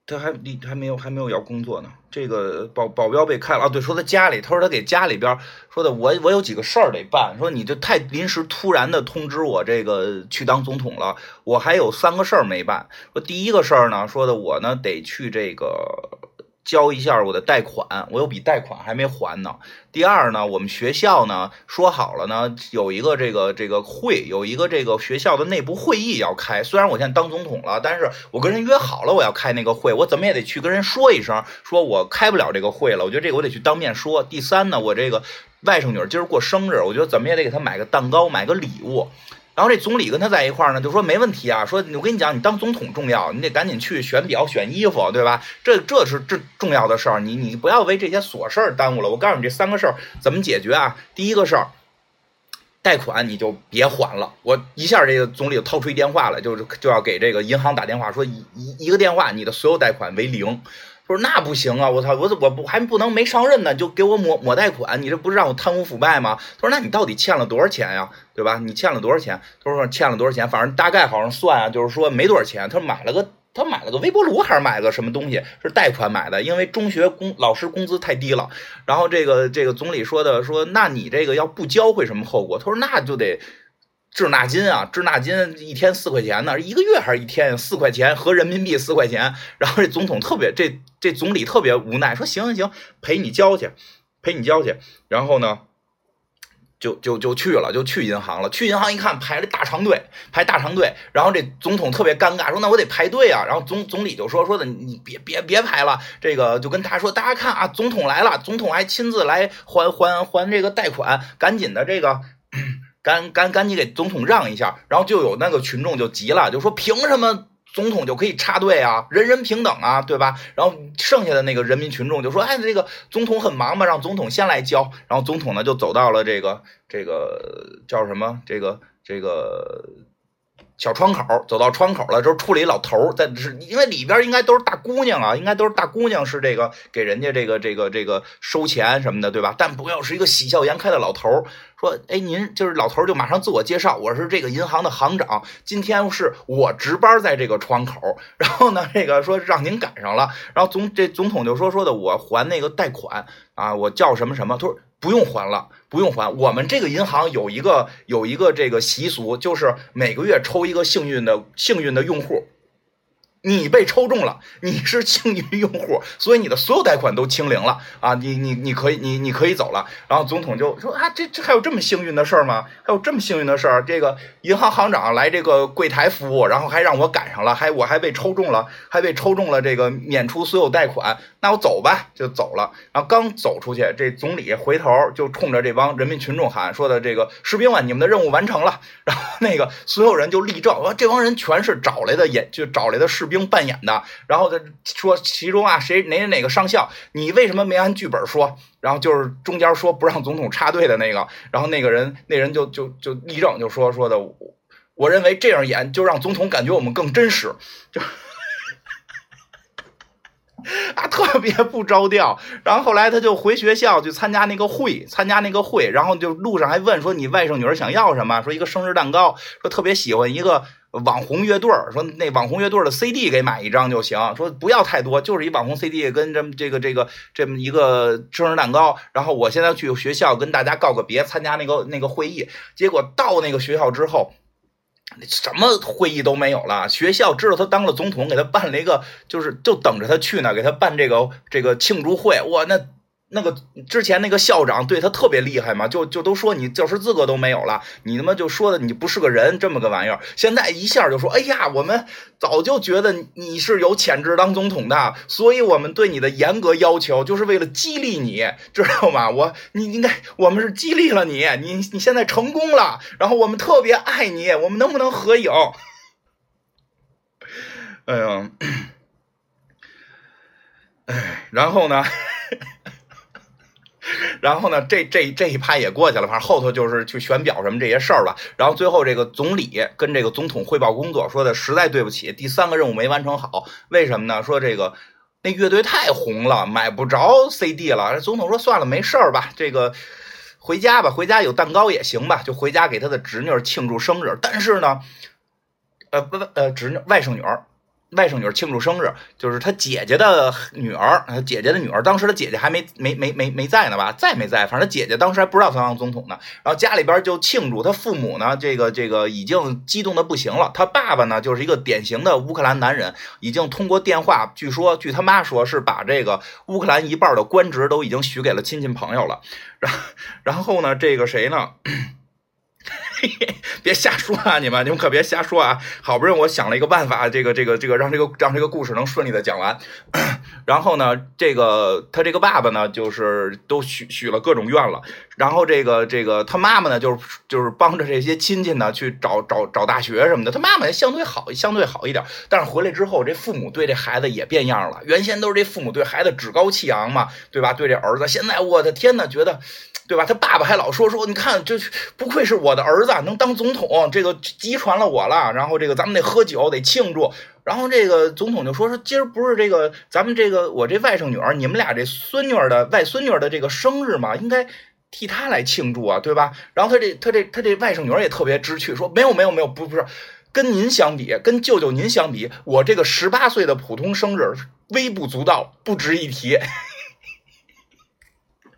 [SPEAKER 1] 他还你还没有还没有要工作呢，这个保保镖被开了啊！对，说他家里，他说他给家里边说的，我我有几个事儿得办，说你这太临时突然的通知我这个去当总统了，我还有三个事儿没办。说第一个事儿呢，说的我呢得去这个。交一下我的贷款，我有笔贷款还没还呢。第二呢，我们学校呢说好了呢，有一个这个这个会，有一个这个学校的内部会议要开。虽然我现在当总统了，但是我跟人约好了我要开那个会，我怎么也得去跟人说一声，说我开不了这个会了。我觉得这个我得去当面说。第三呢，我这个外甥女儿今儿过生日，我觉得怎么也得给她买个蛋糕，买个礼物。然后这总理跟他在一块儿呢，就说没问题啊，说我跟你讲，你当总统重要，你得赶紧去选表、选衣服，对吧？这这是这重要的事儿，你你不要为这些琐事儿耽误了。我告诉你，这三个事儿怎么解决啊？第一个事儿，贷款你就别还了。我一下这个总理就掏出一电话来，就是就要给这个银行打电话，说一一一个电话，你的所有贷款为零。他说那不行啊！我操，我怎我不还不能没上任呢，就给我抹抹贷款？你这不是让我贪污腐败吗？他说那你到底欠了多少钱呀？对吧？你欠了多少钱？他说欠了多少钱？反正大概好像算啊，就是说没多少钱。他买了个他买了个微波炉还是买了个什么东西？是贷款买的，因为中学工老师工资太低了。然后这个这个总理说的说，那你这个要不交会什么后果？他说那就得。滞纳金啊，滞纳金一天四块钱呢，一个月还是一天四块钱，合人民币四块钱。然后这总统特别，这这总理特别无奈，说行行行，陪你交去，陪你交去。然后呢，就就就去了，就去银行了。去银行一看，排了大长队，排大长队。然后这总统特别尴尬，说：“那我得排队啊。”然后总总理就说：“说的你别别别排了，这个就跟他说，大家看啊，总统来了，总统还亲自来还还还这个贷款，赶紧的这个赶赶赶紧给总统让一下。”然后就有那个群众就急了，就说：“凭什么？”总统就可以插队啊，人人平等啊，对吧？然后剩下的那个人民群众就说：“哎，这个总统很忙嘛，让总统先来交。”然后总统呢就走到了这个这个叫什么？这个这个小窗口，走到窗口了之后，处理老头儿在是因为里边应该都是大姑娘啊，应该都是大姑娘是这个给人家这个这个这个收钱什么的，对吧？但不要是一个喜笑颜开的老头儿说，哎，您就是老头儿就马上自我介绍，我是这个银行的行长，今天是我值班在这个窗口，然后呢，这个说让您赶上了，然后总这总统就说说的，我还那个贷款啊，我叫什么什么，他说不用还了，不用还，我们这个银行有一个有一个这个习俗，就是每个月抽一个幸运的幸运的用户。你被抽中了，你是幸运用户，所以你的所有贷款都清零了啊！你你你可以你你可以走了。然后总统就说啊，这这还有这么幸运的事儿吗？还有这么幸运的事儿？这个银行行长来这个柜台服务，然后还让我赶上了，还我还被抽中了，还被抽中了这个免除所有贷款。那我走吧，就走了。然后刚走出去，这总理回头就冲着这帮人民群众喊说的：“这个士兵们，你们的任务完成了。”然后那个所有人就立正，啊这帮人全是找来的演，就找来的士兵。兵扮演的，然后他说其中啊谁哪哪个上校，你为什么没按剧本说？然后就是中间说不让总统插队的那个，然后那个人那人就就就立正就说说的，我认为这样演就让总统感觉我们更真实，就 啊特别不着调。然后后来他就回学校去参加那个会，参加那个会，然后就路上还问说你外甥女儿想要什么？说一个生日蛋糕，说特别喜欢一个。网红乐队说那网红乐队的 CD 给买一张就行，说不要太多，就是一网红 CD 跟这么这个这个这么一个生日蛋糕。然后我现在去学校跟大家告个别，参加那个那个会议。结果到那个学校之后，什么会议都没有了。学校知道他当了总统，给他办了一个，就是就等着他去呢，给他办这个这个庆祝会。哇，那。那个之前那个校长对他特别厉害嘛，就就都说你教师资格都没有了，你他妈就说的你不是个人，这么个玩意儿。现在一下就说，哎呀，我们早就觉得你是有潜质当总统的，所以我们对你的严格要求就是为了激励你，知道吗？我你应该，我们是激励了你，你你现在成功了，然后我们特别爱你，我们能不能合影？哎呀，哎，然后呢？然后呢，这这这一趴也过去了，反正后头就是去选表什么这些事儿了。然后最后这个总理跟这个总统汇报工作，说的实在对不起，第三个任务没完成好。为什么呢？说这个那乐队太红了，买不着 CD 了。总统说算了，没事儿吧，这个回家吧，回家有蛋糕也行吧，就回家给他的侄女庆祝生日。但是呢，呃不不呃侄女外甥女儿。外甥女儿庆祝生日，就是他姐姐的女儿，姐姐的女儿。当时他姐姐还没没没没没在呢吧？在没在？反正他姐姐当时还不知道他当总统呢。然后家里边就庆祝，他父母呢，这个这个已经激动的不行了。他爸爸呢，就是一个典型的乌克兰男人，已经通过电话，据说据他妈说是把这个乌克兰一半的官职都已经许给了亲戚朋友了。然 然后呢，这个谁呢？别瞎说啊！你们，你们可别瞎说啊！好不容易我想了一个办法，这个，这个，这个，让这个让这个故事能顺利的讲完。然后呢，这个他这个爸爸呢，就是都许许了各种愿了。然后这个这个他妈妈呢，就是就是帮着这些亲戚呢去找找找大学什么的。他妈妈相对好，相对好一点。但是回来之后，这父母对这孩子也变样了。原先都是这父母对孩子趾高气扬嘛，对吧？对这儿子，现在我的天呐，觉得。对吧？他爸爸还老说说，你看，这不愧是我的儿子，能当总统，这个遗传了我了。然后这个咱们得喝酒，得庆祝。然后这个总统就说说，今儿不是这个咱们这个我这外甥女儿，你们俩这孙女儿的外孙女儿的这个生日嘛，应该替她来庆祝啊，对吧？然后他这他这他这外甥女儿也特别知趣，说没有没有没有，不不是跟您相比，跟舅舅您相比，我这个十八岁的普通生日微不足道，不值一提。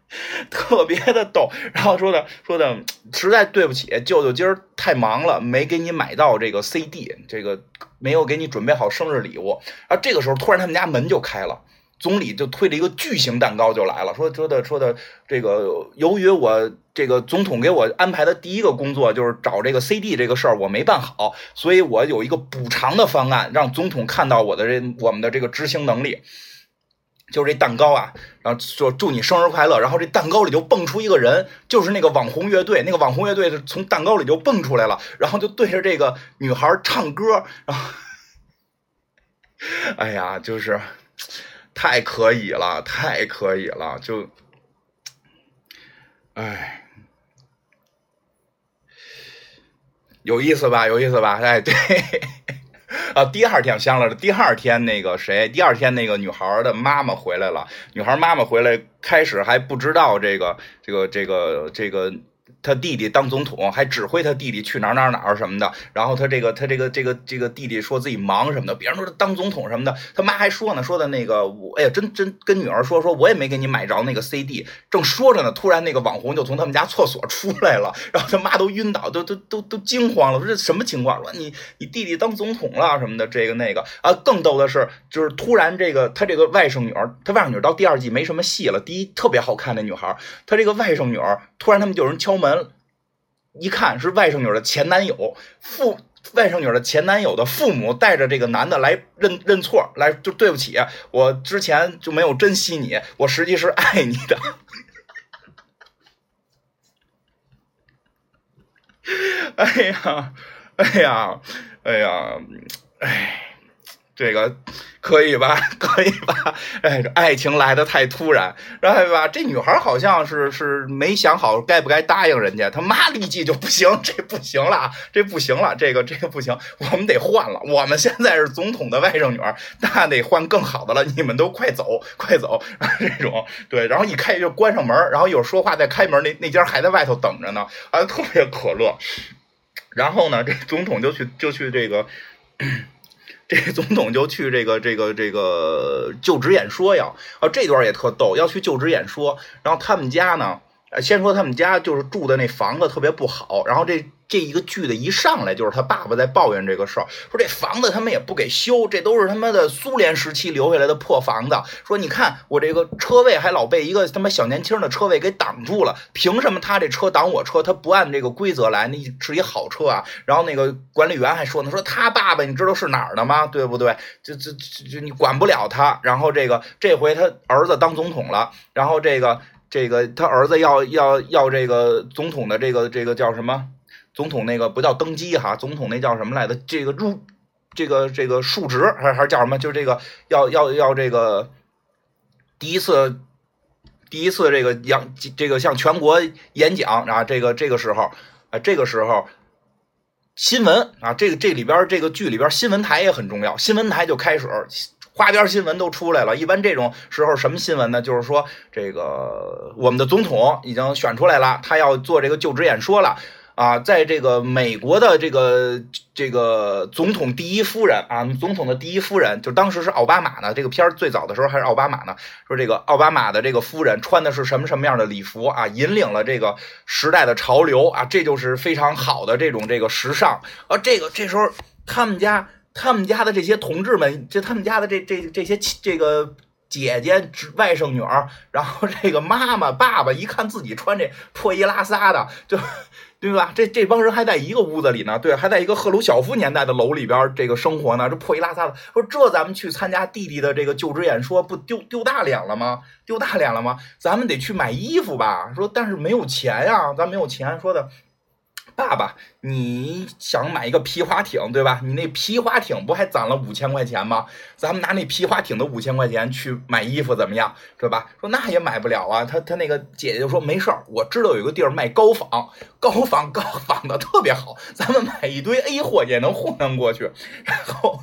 [SPEAKER 1] 特别的逗，然后说的说的，实在对不起，舅舅今儿太忙了，没给你买到这个 CD，这个没有给你准备好生日礼物。啊，这个时候突然他们家门就开了，总理就推了一个巨型蛋糕就来了，说说的说的这个，由于我这个总统给我安排的第一个工作就是找这个 CD 这个事儿我没办好，所以我有一个补偿的方案，让总统看到我的这我们的这个执行能力。就是这蛋糕啊，然后说祝你生日快乐，然后这蛋糕里就蹦出一个人，就是那个网红乐队，那个网红乐队从蛋糕里就蹦出来了，然后就对着这个女孩唱歌，然后，哎呀，就是太可以了，太可以了，就，哎，有意思吧？有意思吧？哎，对。啊，第二天香了，第二天那个谁，第二天那个女孩的妈妈回来了。女孩妈妈回来，开始还不知道这个这个这个这个。他弟弟当总统，还指挥他弟弟去哪儿哪儿哪儿什么的。然后他这个他这个这个这个弟弟说自己忙什么的。别人说他当总统什么的，他妈还说呢，说的那个我哎呀，真真跟女儿说说，我也没给你买着那个 CD。正说着呢，突然那个网红就从他们家厕所出来了，然后他妈都晕倒，都都都都惊慌了，说这什么情况？说你你弟弟当总统了什么的，这个那个啊。更逗的是，就是突然这个他这个外甥女儿，他外甥女儿到第二季没什么戏了。第一特别好看那女孩，他这个外甥女儿突然他们就有人敲门。一看是外甥女的前男友，父外甥女的前男友的父母带着这个男的来认认错，来就对不起，我之前就没有珍惜你，我实际是爱你的。哎呀，哎呀，哎呀，哎。这个可以吧？可以吧？哎，爱情来的太突然，然后吧，这女孩好像是是没想好该不该答应人家，他妈立即就不行，这不行了，这不行了，这个这个不行，我们得换了。我们现在是总统的外甥女儿，那得换更好的了。你们都快走，快走！这种对，然后一开就关上门，然后有说话再开门，那那家还在外头等着呢，啊，特别可乐。然后呢，这总统就去就去这个。这总统就去这个这个这个就职演说呀，啊，这段也特逗，要去就职演说，然后他们家呢，先说他们家就是住的那房子特别不好，然后这。这一个剧的一上来就是他爸爸在抱怨这个事儿，说这房子他们也不给修，这都是他妈的苏联时期留下来的破房子。说你看我这个车位还老被一个他妈小年轻的车位给挡住了，凭什么他这车挡我车？他不按这个规则来，那是一好车啊。然后那个管理员还说呢，说他爸爸你知道是哪儿的吗？对不对？就就就就你管不了他。然后这个这回他儿子当总统了，然后这个这个他儿子要要要这个总统的这个这个叫什么？总统那个不叫登基哈，总统那叫什么来着？这个入，这个这个述职还还是叫什么？就是这个要要要这个第一次第一次这个演这个向全国演讲啊，这个这个时候啊，这个时候新闻啊，这个这里边这个剧里边新闻台也很重要，新闻台就开始花边新闻都出来了。一般这种时候什么新闻呢？就是说这个我们的总统已经选出来了，他要做这个就职演说了。啊，在这个美国的这个这个总统第一夫人啊，总统的第一夫人，就当时是奥巴马呢。这个片儿最早的时候还是奥巴马呢。说这个奥巴马的这个夫人穿的是什么什么样的礼服啊？引领了这个时代的潮流啊，这就是非常好的这种这个时尚啊。这个这时候他们家他们家的这些同志们，就他们家的这这这些这个姐姐、外甥女儿，然后这个妈妈、爸爸一看自己穿这破衣拉撒的，就。对吧？这这帮人还在一个屋子里呢，对，还在一个赫鲁晓夫年代的楼里边这个生活呢，这破衣拉撒的。说这咱们去参加弟弟的这个就职演说，不丢丢大脸了吗？丢大脸了吗？咱们得去买衣服吧。说但是没有钱呀，咱没有钱。说的。爸爸，你想买一个皮划艇，对吧？你那皮划艇不还攒了五千块钱吗？咱们拿那皮划艇的五千块钱去买衣服，怎么样？是吧？说那也买不了啊。他他那个姐姐就说没事儿，我知道有个地儿卖高仿，高仿高仿的特别好，咱们买一堆 A 货也能糊弄过去。然后，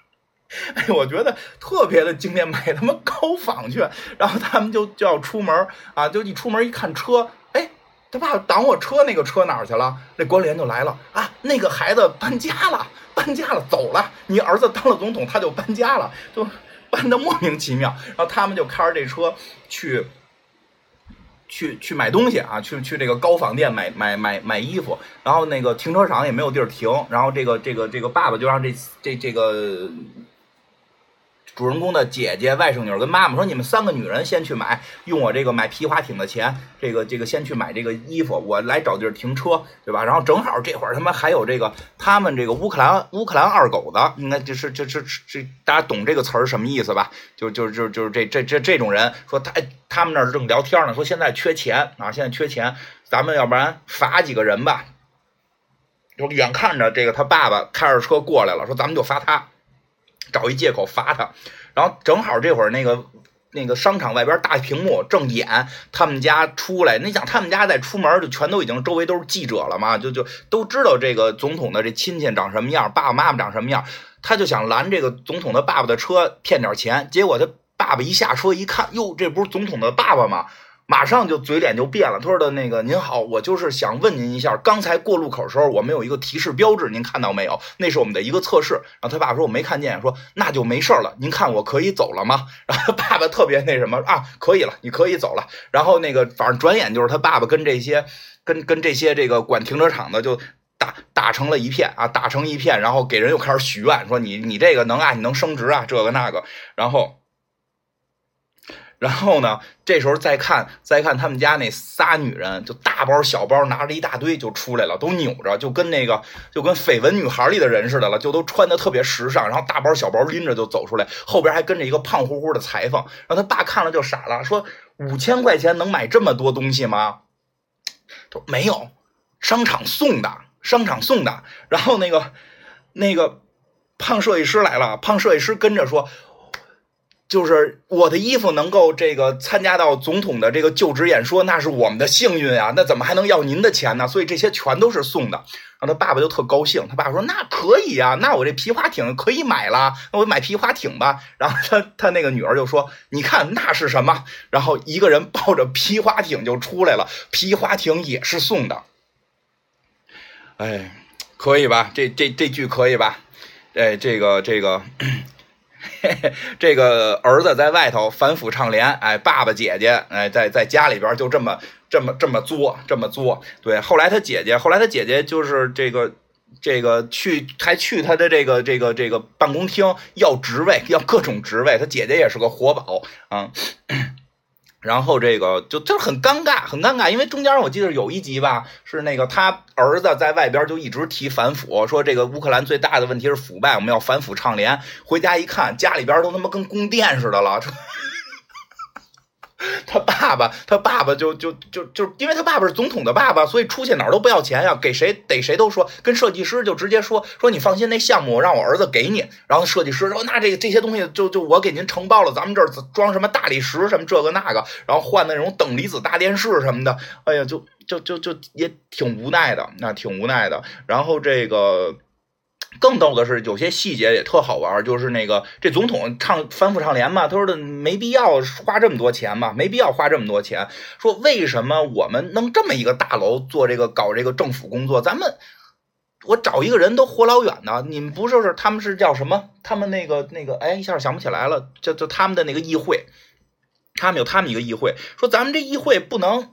[SPEAKER 1] 哎，我觉得特别的经典，买他妈高仿去。然后他们就就要出门啊，就一出门一看车。他爸爸挡我车，那个车哪儿去了？那关联就来了啊！那个孩子搬家了，搬家了，走了。你儿子当了总统，他就搬家了，就搬的莫名其妙。然后他们就开着这车去，去去买东西啊，去去这个高仿店买买买买衣服。然后那个停车场也没有地儿停。然后这个这个这个爸爸就让这这这个。主人公的姐姐、外甥女跟妈妈说：“你们三个女人先去买，用我这个买皮划艇的钱，这个这个先去买这个衣服，我来找地儿停车，对吧？然后正好这会儿他妈还有这个他们这个乌克兰乌克兰二狗子，应该就是这这这大家懂这个词儿什么意思吧？就就就就是这这这这种人说他他们那儿正聊天呢，说现在缺钱啊，现在缺钱，咱们要不然罚几个人吧？就眼看着这个他爸爸开着车过来了，说咱们就罚他。”找一借口罚他，然后正好这会儿那个那个商场外边大屏幕正演他们家出来，你想他们家在出门就全都已经周围都是记者了嘛，就就都知道这个总统的这亲戚长什么样，爸爸妈妈长什么样，他就想拦这个总统的爸爸的车骗点钱，结果他爸爸一下车一看，哟，这不是总统的爸爸吗？马上就嘴脸就变了，他说的那个您好，我就是想问您一下，刚才过路口的时候我们有一个提示标志，您看到没有？那是我们的一个测试。然后他爸爸说我没看见，说那就没事了。您看我可以走了吗？然后爸爸特别那什么啊，可以了，你可以走了。然后那个反正转眼就是他爸爸跟这些跟跟这些这个管停车场的就打打成了一片啊，打成一片，然后给人又开始许愿，说你你这个能啊，你能升职啊，这个那个，然后。然后呢？这时候再看，再看他们家那仨女人，就大包小包拿着一大堆就出来了，都扭着，就跟那个就跟绯闻女孩里的人似的了，就都穿的特别时尚，然后大包小包拎着就走出来，后边还跟着一个胖乎乎的裁缝。然后他爸看了就傻了，说：“五千块钱能买这么多东西吗？”他说：“没有，商场送的，商场送的。”然后那个那个胖设计师来了，胖设计师跟着说。就是我的衣服能够这个参加到总统的这个就职演说，那是我们的幸运啊！那怎么还能要您的钱呢？所以这些全都是送的。然后他爸爸就特高兴，他爸爸说：“那可以呀，那我这皮划艇可以买了，那我买皮划艇吧。”然后他他那个女儿就说：“你看那是什么？”然后一个人抱着皮划艇就出来了，皮划艇也是送的。哎，可以吧？这这这句可以吧？哎，这个这个。嘿 嘿这个儿子在外头反腐倡廉，哎，爸爸姐姐哎，在在家里边就这么这么这么作，这么作。对，后来他姐姐，后来他姐姐就是这个这个去还去他的这个这个这个办公厅要职位，要各种职位。他姐姐也是个活宝啊。然后这个就就是很尴尬，很尴尬，因为中间我记得有一集吧，是那个他儿子在外边就一直提反腐，说这个乌克兰最大的问题是腐败，我们要反腐倡廉。回家一看，家里边都他妈跟宫殿似的了。他爸爸，他爸爸就就就就，因为他爸爸是总统的爸爸，所以出去哪儿都不要钱呀，给谁逮谁都说，跟设计师就直接说说你放心，那项目让我儿子给你。然后设计师说那这个这些东西就就我给您承包了，咱们这儿装什么大理石什么这个那个，然后换那种等离子大电视什么的，哎呀，就就就就也挺无奈的，那挺无奈的。然后这个。更逗的是，有些细节也特好玩，就是那个这总统唱反腐倡廉嘛，他说的没必要花这么多钱嘛，没必要花这么多钱。说为什么我们弄这么一个大楼做这个搞这个政府工作，咱们我找一个人都活老远的，你们不就是他们是叫什么？他们那个那个哎一下想不起来了，就就他们的那个议会，他们有他们一个议会，说咱们这议会不能。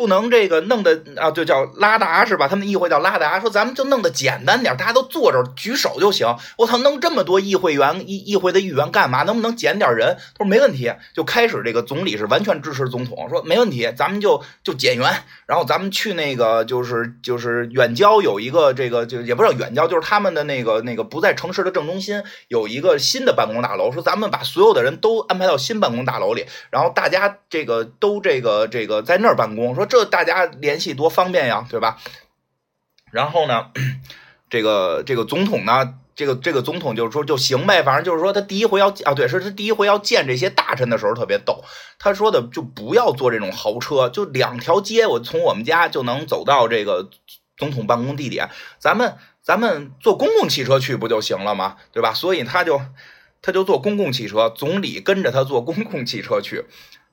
[SPEAKER 1] 不能这个弄的啊，就叫拉达是吧？他们议会叫拉达，说咱们就弄得简单点，大家都坐着举手就行。我操，弄这么多议会员议议会的议员干嘛？能不能减点人？他说没问题。就开始这个总理是完全支持总统，说没问题，咱们就就减员。然后咱们去那个就是就是远郊有一个这个就也不知道远郊，就是他们的那个那个不在城市的正中心有一个新的办公大楼，说咱们把所有的人都安排到新办公大楼里，然后大家这个都这个这个在那儿办公，说。这大家联系多方便呀，对吧？然后呢，这个这个总统呢，这个这个总统就是说就行呗，反正就是说他第一回要啊，对，是他第一回要见这些大臣的时候特别逗。他说的就不要坐这种豪车，就两条街，我从我们家就能走到这个总统办公地点，咱们咱们坐公共汽车去不就行了吗？对吧？所以他就他就坐公共汽车，总理跟着他坐公共汽车去。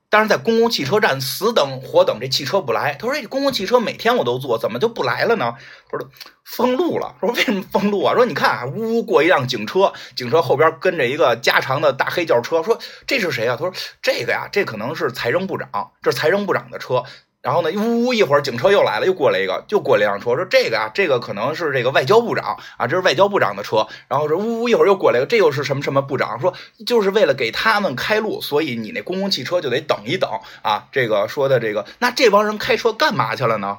[SPEAKER 1] 但是在公共汽车站死等活等这汽车不来，他说这公共汽车每天我都坐，怎么就不来了呢？他说封路了。说为什么封路啊？说你看啊，呜呜过一辆警车，警车后边跟着一个加长的大黑轿车。说这是谁啊？他说这个呀，这可能是财政部长，这是财政部长的车。然后呢，呜呜一会儿警车又来了，又过来一个，又过来一辆车，说这个啊，这个可能是这个外交部长啊，这是外交部长的车。然后说呜呜一会儿又过来一个，这又是什么什么部长？说就是为了给他们开路，所以你那公共汽车就得等一等啊。这个说的这个，那这帮人开车干嘛去了呢？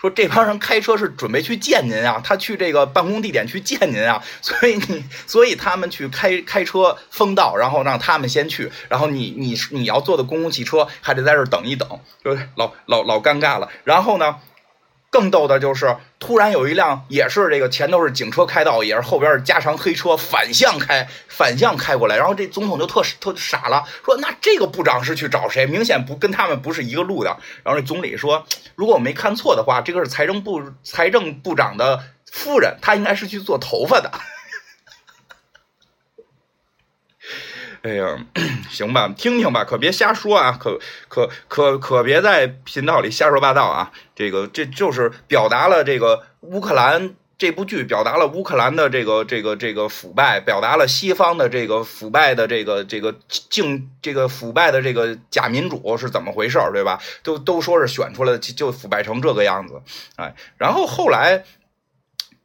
[SPEAKER 1] 说这帮人开车是准备去见您啊，他去这个办公地点去见您啊，所以你所以他们去开开车封道，然后让他们先去，然后你你你要坐的公共汽车还得在这儿等一等，对老老老尴尬了。然后呢？更逗的就是，突然有一辆也是这个前头是警车开道，也是后边是加长黑车反向开，反向开过来。然后这总统就特特傻了，说：“那这个部长是去找谁？明显不跟他们不是一个路的。”然后这总理说：“如果我没看错的话，这个是财政部财政部长的夫人，她应该是去做头发的。”哎呀，行吧，听听吧，可别瞎说啊，可可可可别在频道里瞎说八道啊！这个这就是表达了这个乌克兰这部剧表达了乌克兰的这个这个这个腐败，表达了西方的这个腐败的这个这个竞这个腐败的这个假民主是怎么回事对吧？都都说是选出来就腐败成这个样子，哎，然后后来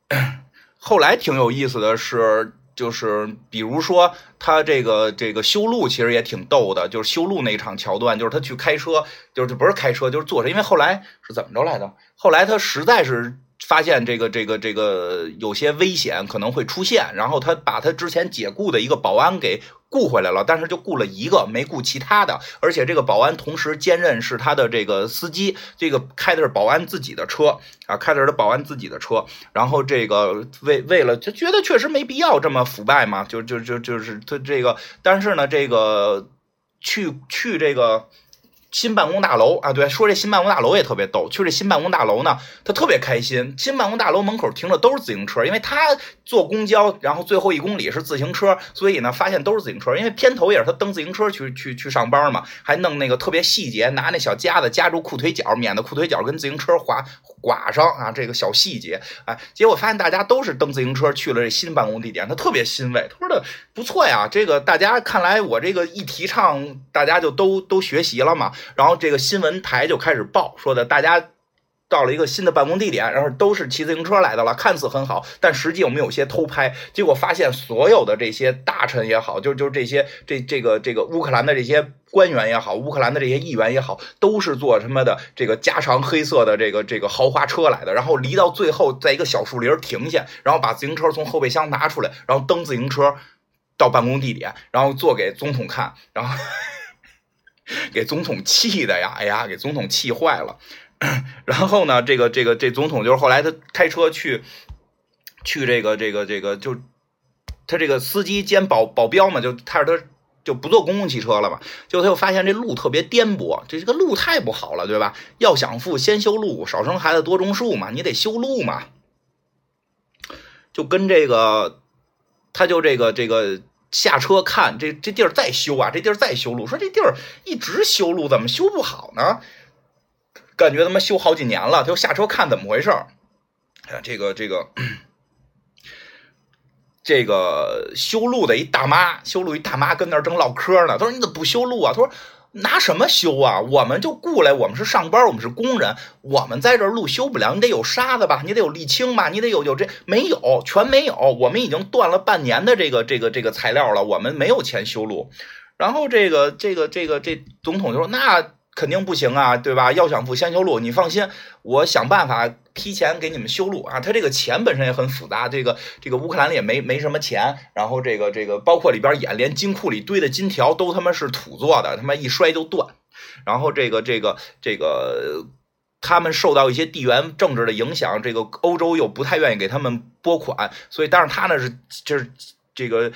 [SPEAKER 1] 后来挺有意思的是。就是比如说他这个这个修路其实也挺逗的，就是修路那一场桥段，就是他去开车，就是不是开车就是坐着，因为后来是怎么着来的？后来他实在是。发现这个这个这个有些危险可能会出现，然后他把他之前解雇的一个保安给雇回来了，但是就雇了一个，没雇其他的，而且这个保安同时兼任是他的这个司机，这个开的是保安自己的车啊，开的是保安自己的车，然后这个为为了就觉得确实没必要这么腐败嘛，就就就就是他这个，但是呢，这个去去这个。新办公大楼啊，对，说这新办公大楼也特别逗。去这新办公大楼呢，他特别开心。新办公大楼门口停的都是自行车，因为他坐公交，然后最后一公里是自行车，所以呢，发现都是自行车。因为片头也是他蹬自行车去去去上班嘛，还弄那个特别细节，拿那小夹子夹住裤腿脚，免得裤腿脚跟自行车划刮上啊。这个小细节，哎，结果发现大家都是蹬自行车去了这新办公地点，他特别欣慰，他说的不错呀。这个大家看来我这个一提倡，大家就都都学习了嘛。然后这个新闻台就开始报说的，大家到了一个新的办公地点，然后都是骑自行车来的了，看似很好，但实际我们有些偷拍，结果发现所有的这些大臣也好，就就这些这这个这个乌克兰的这些官员也好，乌克兰的这些议员也好，都是坐什么的这个加长黑色的这个这个豪华车来的，然后离到最后，在一个小树林停下，然后把自行车从后备箱拿出来，然后蹬自行车到办公地点，然后做给总统看，然后。给总统气的呀！哎呀，给总统气坏了。然后呢，这个这个这总统就是后来他开车去去这个这个这个，就他这个司机兼保保镖嘛，就他是他就不坐公共汽车了嘛。就他又发现这路特别颠簸，这这个路太不好了，对吧？要想富，先修路，少生孩子，多种树嘛，你得修路嘛。就跟这个，他就这个这个。下车看这这地儿再修啊，这地儿再修路。说这地儿一直修路，怎么修不好呢？感觉他妈修好几年了。他就下车看怎么回事儿。这个这个这个修路的一大妈，修路一大妈跟那儿正唠嗑呢。他说：“你怎么不修路啊？”他说。拿什么修啊？我们就雇来，我们是上班，我们是工人，我们在这路修不了。你得有沙子吧？你得有沥青吧？你得有有这没有？全没有。我们已经断了半年的这个这个这个材料了，我们没有钱修路。然后这个这个这个这总统就说：“那。”肯定不行啊，对吧？要想富先修路，你放心，我想办法提前给你们修路啊。他这个钱本身也很复杂，这个这个乌克兰里也没没什么钱，然后这个这个包括里边演，连金库里堆的金条都他妈是土做的，他妈一摔就断。然后这个这个这个他们受到一些地缘政治的影响，这个欧洲又不太愿意给他们拨款，所以但是他呢是就是这个。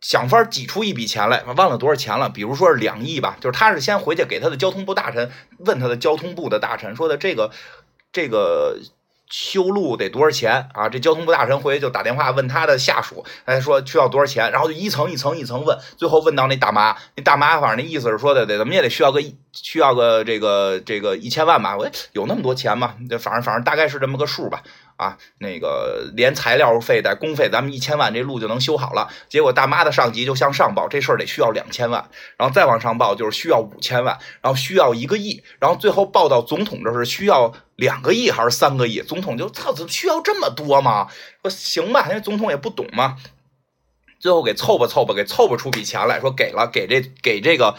[SPEAKER 1] 想法挤出一笔钱来，忘了多少钱了，比如说是两亿吧。就是他是先回去给他的交通部大臣问他的交通部的大臣说的这个这个修路得多少钱啊？这交通部大臣回去就打电话问他的下属，哎说需要多少钱，然后就一层一层一层问，最后问到那大妈，那大妈反正那意思是说的得怎么也得需要个需要个这个这个一千万吧？我有那么多钱吗？反正反正大概是这么个数吧。啊，那个连材料费带工费，咱们一千万这路就能修好了。结果大妈的上级就向上报，这事儿得需要两千万，然后再往上报就是需要五千万，然后需要一个亿，然后最后报到总统这是需要两个亿还是三个亿？总统就操，怎么需要这么多吗？说行吧，因为总统也不懂嘛，最后给凑吧凑吧，给凑不出笔钱来说给了，给这给这个。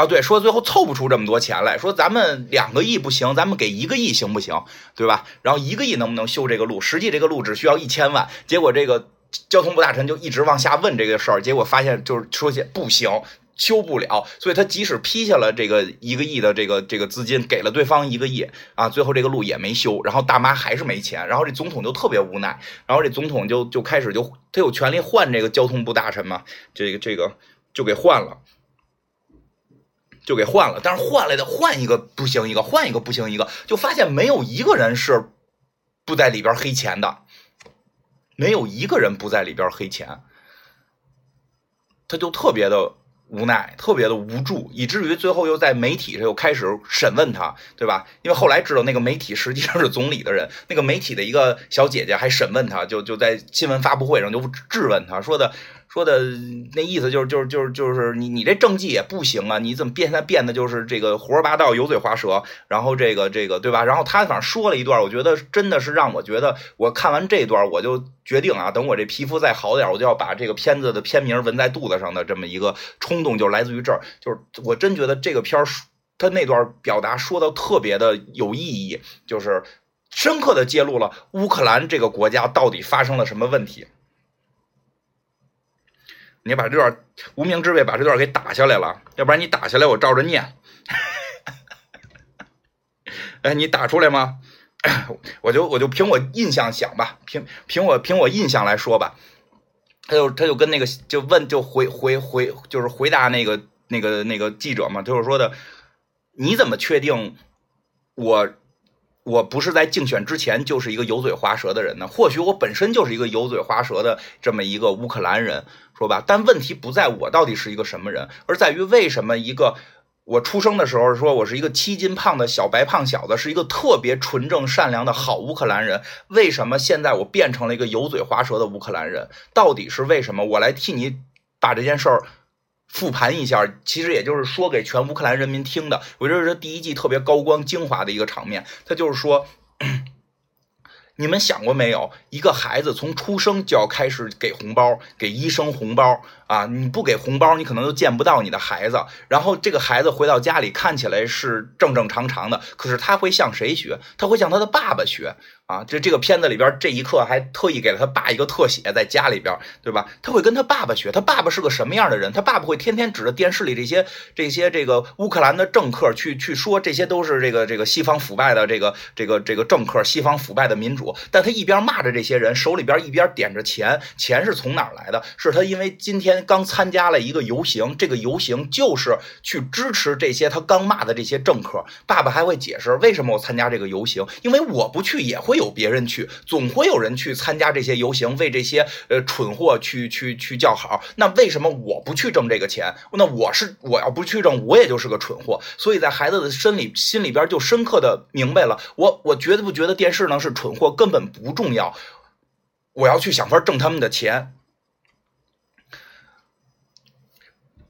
[SPEAKER 1] 啊，对，说最后凑不出这么多钱来说，咱们两个亿不行，咱们给一个亿行不行？对吧？然后一个亿能不能修这个路？实际这个路只需要一千万，结果这个交通部大臣就一直往下问这个事儿，结果发现就是说些不行，修不了。所以他即使批下了这个一个亿的这个这个资金，给了对方一个亿啊，最后这个路也没修，然后大妈还是没钱，然后这总统就特别无奈，然后这总统就就开始就他有权利换这个交通部大臣嘛，这个这个就给换了。就给换了，但是换来的换一个不行一个，换一个不行一个，就发现没有一个人是不在里边黑钱的，没有一个人不在里边黑钱，他就特别的无奈，特别的无助，以至于最后又在媒体上又开始审问他，对吧？因为后来知道那个媒体实际上是总理的人，那个媒体的一个小姐姐还审问他，就就在新闻发布会上就质问他说的。说的那意思就是就是就是就是你你这政绩也不行啊！你怎么变现在变得就是这个胡说八道、油嘴滑舌，然后这个这个对吧？然后他反正说了一段，我觉得真的是让我觉得，我看完这段我就决定啊，等我这皮肤再好点，我就要把这个片子的片名纹在肚子上的这么一个冲动，就来自于这儿。就是我真觉得这个片儿他那段表达说的特别的有意义，就是深刻的揭露了乌克兰这个国家到底发生了什么问题。你把这段无名之辈把这段给打下来了，要不然你打下来我照着念。哎，你打出来吗？我就我就凭我印象想吧，凭凭我凭我印象来说吧。他就他就跟那个就问就回回回就是回答那个那个那个记者嘛，就是说的，你怎么确定我？我不是在竞选之前就是一个油嘴滑舌的人呢，或许我本身就是一个油嘴滑舌的这么一个乌克兰人，说吧。但问题不在我到底是一个什么人，而在于为什么一个我出生的时候说我是一个七斤胖的小白胖小子，是一个特别纯正善良的好乌克兰人，为什么现在我变成了一个油嘴滑舌的乌克兰人？到底是为什么？我来替你把这件事儿。复盘一下，其实也就是说给全乌克兰人民听的。我觉得这第一季特别高光精华的一个场面，他就是说，你们想过没有，一个孩子从出生就要开始给红包，给医生红包啊！你不给红包，你可能就见不到你的孩子。然后这个孩子回到家里，看起来是正正常常的，可是他会向谁学？他会向他的爸爸学。啊，这这个片子里边这一刻还特意给了他爸一个特写，在家里边，对吧？他会跟他爸爸学，他爸爸是个什么样的人？他爸爸会天天指着电视里这些这些这个乌克兰的政客去去说，这些都是这个这个西方腐败的这个这个这个政客，西方腐败的民主。但他一边骂着这些人，手里边一边点着钱，钱是从哪儿来的？是他因为今天刚参加了一个游行，这个游行就是去支持这些他刚骂的这些政客。爸爸还会解释为什么我参加这个游行，因为我不去也会。有别人去，总会有人去参加这些游行，为这些呃蠢货去去去叫好。那为什么我不去挣这个钱？那我是我要不去挣，我也就是个蠢货。所以在孩子的心里心里边就深刻的明白了，我我觉得不觉得电视呢是蠢货根本不重要，我要去想法挣他们的钱。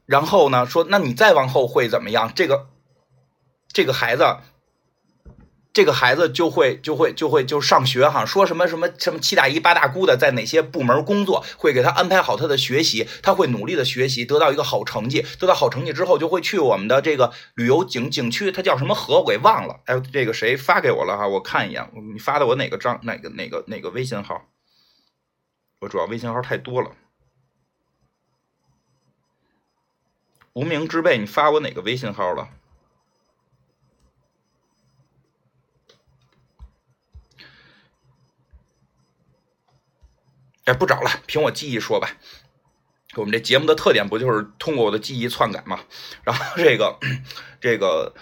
[SPEAKER 1] 然后呢，说那你再往后会怎么样？这个这个孩子。这个孩子就会就会就会就上学哈，说什么什么什么七大姨八大姑的，在哪些部门工作，会给他安排好他的学习，他会努力的学习，得到一个好成绩，得到好成绩之后，就会去我们的这个旅游景景区，他叫什么河我给忘了，哎，这个谁发给我了哈？我看一眼，你发的我哪个账哪个哪个哪个微信号？我主要微信号太多了，无名之辈，你发我哪个微信号了？哎，不找了，凭我记忆说吧。我们这节目的特点不就是通过我的记忆篡改吗？然后这个这个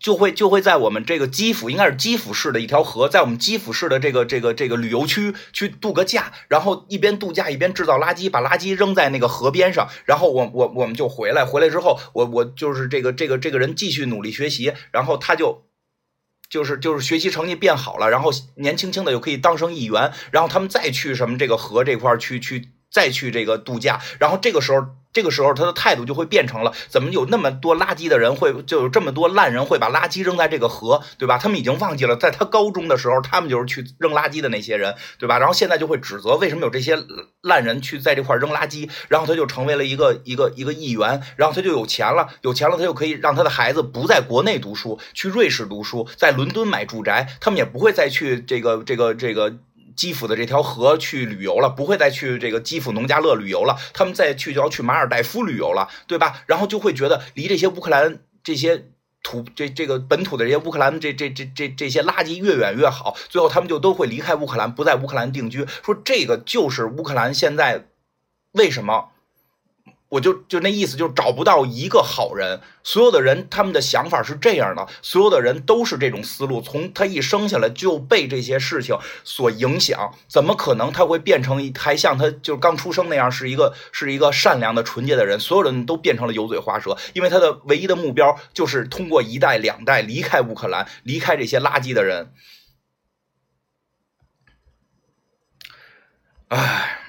[SPEAKER 1] 就会就会在我们这个基辅，应该是基辅市的一条河，在我们基辅市的这个这个这个旅游区去度个假，然后一边度假一边制造垃圾，把垃圾扔在那个河边上，然后我我我们就回来，回来之后我我就是这个这个这个人继续努力学习，然后他就。就是就是学习成绩变好了，然后年轻轻的又可以当上议员，然后他们再去什么这个河这块去去再去这个度假，然后这个时候。这个时候，他的态度就会变成了：怎么有那么多垃圾的人会，就有这么多烂人会把垃圾扔在这个河，对吧？他们已经忘记了，在他高中的时候，他们就是去扔垃圾的那些人，对吧？然后现在就会指责为什么有这些烂人去在这块扔垃圾，然后他就成为了一个一个一个议员，然后他就有钱了，有钱了，他就可以让他的孩子不在国内读书，去瑞士读书，在伦敦买住宅，他们也不会再去这个这个这个。基辅的这条河去旅游了，不会再去这个基辅农家乐旅游了，他们再去就要去马尔代夫旅游了，对吧？然后就会觉得离这些乌克兰这些土这这个本土的这些乌克兰这这这这这些垃圾越远越好，最后他们就都会离开乌克兰，不在乌克兰定居。说这个就是乌克兰现在为什么？我就就那意思，就找不到一个好人。所有的人他们的想法是这样的，所有的人都是这种思路。从他一生下来就被这些事情所影响，怎么可能他会变成一还像他就是刚出生那样是一个是一个善良的纯洁的人？所有人都变成了油嘴滑舌，因为他的唯一的目标就是通过一代两代离开乌克兰，离开这些垃圾的人。唉。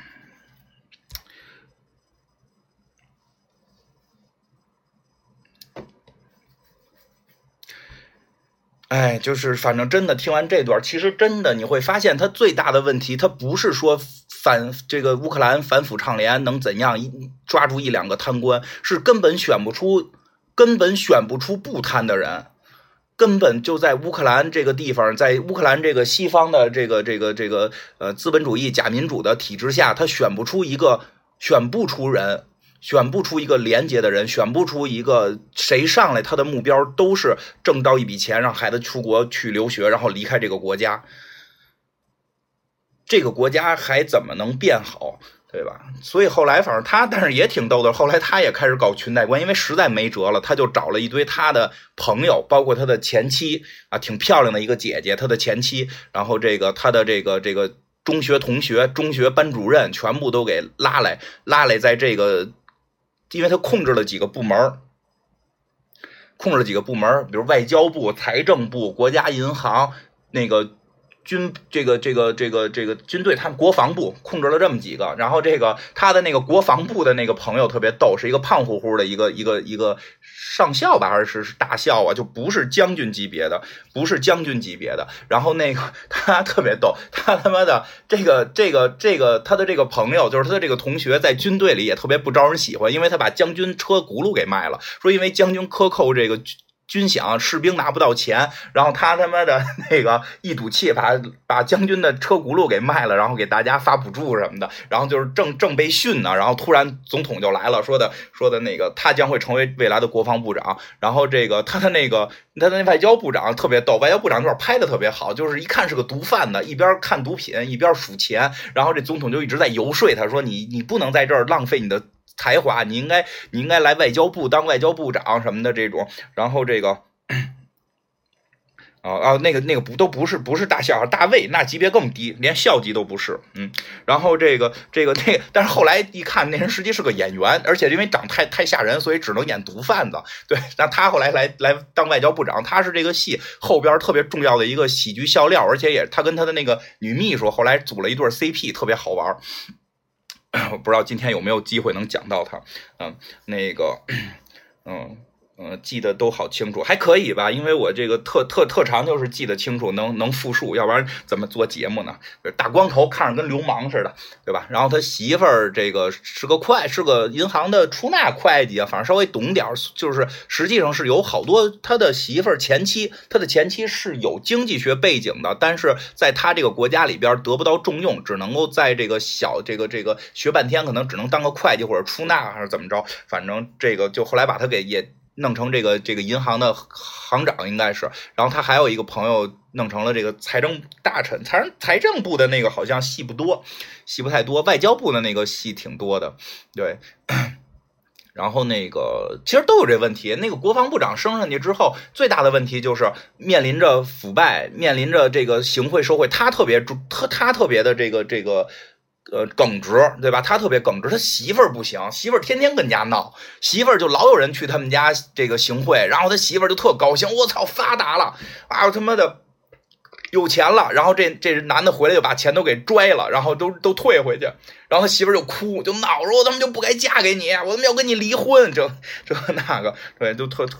[SPEAKER 1] 哎，就是反正真的听完这段，其实真的你会发现，他最大的问题，他不是说反这个乌克兰反腐倡廉能怎样一抓住一两个贪官，是根本选不出，根本选不出不贪的人，根本就在乌克兰这个地方，在乌克兰这个西方的这个这个这个呃资本主义假民主的体制下，他选不出一个，选不出人。选不出一个廉洁的人，选不出一个谁上来，他的目标都是挣到一笔钱，让孩子出国去留学，然后离开这个国家。这个国家还怎么能变好，对吧？所以后来反正他，但是也挺逗的。后来他也开始搞裙带关，因为实在没辙了，他就找了一堆他的朋友，包括他的前妻啊，挺漂亮的一个姐姐，他的前妻，然后这个他的这个这个中学同学、中学班主任，全部都给拉来，拉来在这个。因为他控制了几个部门控制了几个部门比如外交部、财政部、国家银行那个。军这个这个这个这个军队，他们国防部控制了这么几个，然后这个他的那个国防部的那个朋友特别逗，是一个胖乎乎的一个一个一个上校吧，还是是大校啊？就不是将军级别的，不是将军级别的。然后那个他特别逗，他他妈的这个这个这个他的这个朋友，就是他的这个同学，在军队里也特别不招人喜欢，因为他把将军车轱辘给卖了，说因为将军克扣这个。军饷，士兵拿不到钱，然后他他妈的那个一赌气，把把将军的车轱辘给卖了，然后给大家发补助什么的，然后就是正正被训呢，然后突然总统就来了，说的说的那个他将会成为未来的国防部长，然后这个他的那个他的那外交部长特别逗，外交部长那块拍的特别好，就是一看是个毒贩子，一边看毒品一边数钱，然后这总统就一直在游说他说你你不能在这儿浪费你的。才华，你应该，你应该来外交部当外交部长什么的这种，然后这个，哦哦，那个那个不都不是不是大校，大卫那级别更低，连校级都不是，嗯，然后这个这个那个，但是后来一看，那人实际是个演员，而且因为长太太吓人，所以只能演毒贩子，对，那他后来来来当外交部长，他是这个戏后边特别重要的一个喜剧笑料，而且也他跟他的那个女秘书后来组了一对 CP，特别好玩。我不知道今天有没有机会能讲到他，嗯，那个，嗯。嗯，记得都好清楚，还可以吧？因为我这个特特特长就是记得清楚，能能复述，要不然怎么做节目呢？大光头，看着跟流氓似的，对吧？然后他媳妇儿这个是个会，是个银行的出纳会计啊，反正稍微懂点儿，就是实际上是有好多他的媳妇儿前妻，他的前妻是有经济学背景的，但是在他这个国家里边得不到重用，只能够在这个小这个这个学半天，可能只能当个会计或者出纳还是怎么着，反正这个就后来把他给也。弄成这个这个银行的行长应该是，然后他还有一个朋友弄成了这个财政大臣，财政财政部的那个好像戏不多，戏不太多，外交部的那个戏挺多的，对。然后那个其实都有这问题，那个国防部长升上去之后，最大的问题就是面临着腐败，面临着这个行贿受贿，他特别注他他特别的这个这个。呃耿直，对吧？他特别耿直，他媳妇儿不行，媳妇儿天天跟家闹，媳妇儿就老有人去他们家这个行贿，然后他媳妇儿就特高兴，我操，发达了啊，他妈的。有钱了，然后这这男的回来就把钱都给拽了，然后都都退回去，然后他媳妇儿就哭，就闹说：“我他妈就不该嫁给你，我他妈要跟你离婚。”这这那个，对，就特特，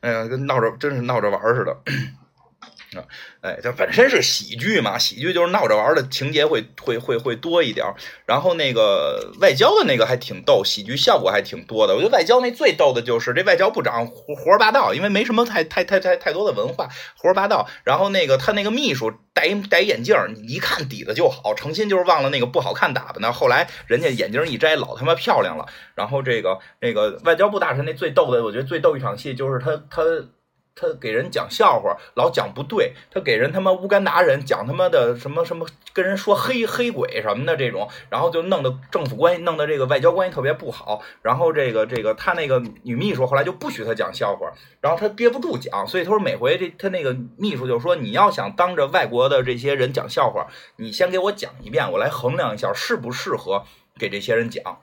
[SPEAKER 1] 哎呀，跟闹着真是闹着玩似的。啊，哎，这本身是喜剧嘛，喜剧就是闹着玩的情节会会会会多一点。然后那个外交的那个还挺逗，喜剧效果还挺多的。我觉得外交那最逗的就是这外交部长胡胡说八道，因为没什么太太太太太多的文化，胡说八道。然后那个他那个秘书戴一戴眼镜，你一看底子就好，诚心就是忘了那个不好看打扮的。后来人家眼镜一摘，老他妈漂亮了。然后这个那个外交部大臣那最逗的，我觉得最逗一场戏就是他他。他给人讲笑话，老讲不对。他给人他妈乌干达人讲他妈的什么什么，跟人说黑黑鬼什么的这种，然后就弄得政府关系，弄得这个外交关系特别不好。然后这个这个他那个女秘书后来就不许他讲笑话，然后他憋不住讲，所以他说每回这他那个秘书就说你要想当着外国的这些人讲笑话，你先给我讲一遍，我来衡量一下适不适合给这些人讲。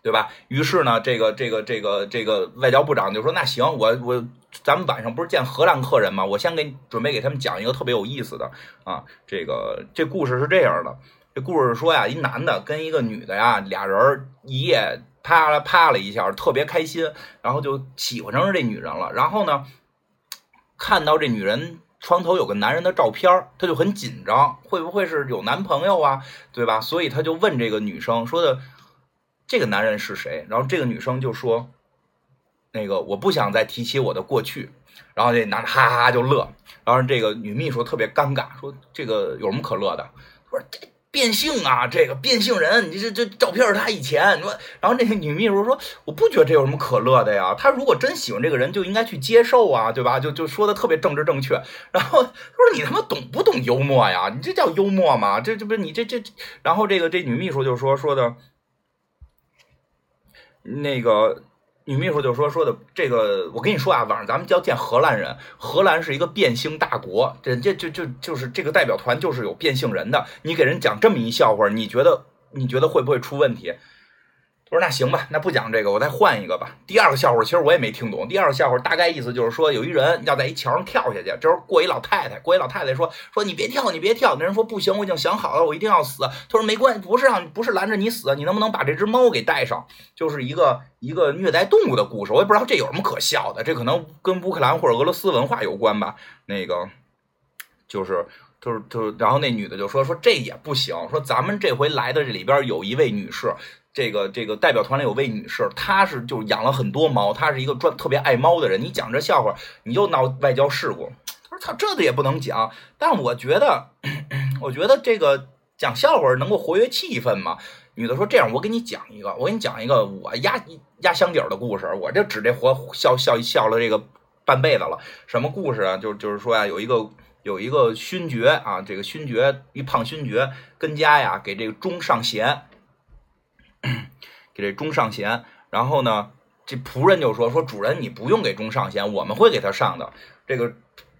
[SPEAKER 1] 对吧？于是呢，这个这个这个这个外交部长就说：“那行，我我咱们晚上不是见荷兰客人吗？我先给准备给他们讲一个特别有意思的啊。这个这故事是这样的，这故事说呀，一男的跟一个女的呀，俩人一夜啪啦啪了一下，特别开心，然后就喜欢上这女人了。然后呢，看到这女人床头有个男人的照片，他就很紧张，会不会是有男朋友啊？对吧？所以他就问这个女生说的。”这个男人是谁？然后这个女生就说：“那个我不想再提起我的过去。”然后这男的哈哈就乐。然后这个女秘书特别尴尬，说：“这个有什么可乐的？”说：“这变性啊，这个变性人，你这这照片是他以前。”你说，然后那个女秘书说：“我不觉得这有什么可乐的呀。他如果真喜欢这个人，就应该去接受啊，对吧？就就说的特别政治正确。然后他说：“你他妈懂不懂幽默呀？你这叫幽默吗？这这不是你这这？”然后这个这女秘书就说说的。那个女秘书就说说的这个，我跟你说啊，晚上咱们就要见荷兰人，荷兰是一个变性大国，人家就就就是这个代表团就是有变性人的，你给人讲这么一笑话，你觉得你觉得会不会出问题？我说那行吧，那不讲这个，我再换一个吧。第二个笑话其实我也没听懂。第二个笑话大概意思就是说，有一人要在一桥上跳下去，这时候过一老太太，过一老太太说说你别跳，你别跳。那人说不行，我已经想好了，我一定要死。他说没关系，不是让不是拦着你死，你能不能把这只猫给带上？就是一个一个虐待动物的故事，我也不知道这有什么可笑的，这可能跟乌克兰或者俄罗斯文化有关吧。那个就是就是就是，然后那女的就说说这也不行，说咱们这回来的这里边有一位女士。这个这个代表团里有位女士，她是就养了很多猫，她是一个专特别爱猫的人。你讲这笑话，你又闹外交事故。他说：“操，这个也不能讲。”但我觉得，我觉得这个讲笑话能够活跃气氛嘛。女的说：“这样，我给你讲一个，我给你讲一个我压压箱底儿的故事。我就指这活笑笑笑了这个半辈子了。什么故事啊？就就是说呀，有一个有一个勋爵啊，这个勋爵一胖勋爵跟家呀给这个钟上弦。” 给这钟上弦，然后呢，这仆人就说说主人你不用给钟上弦，我们会给他上的。这个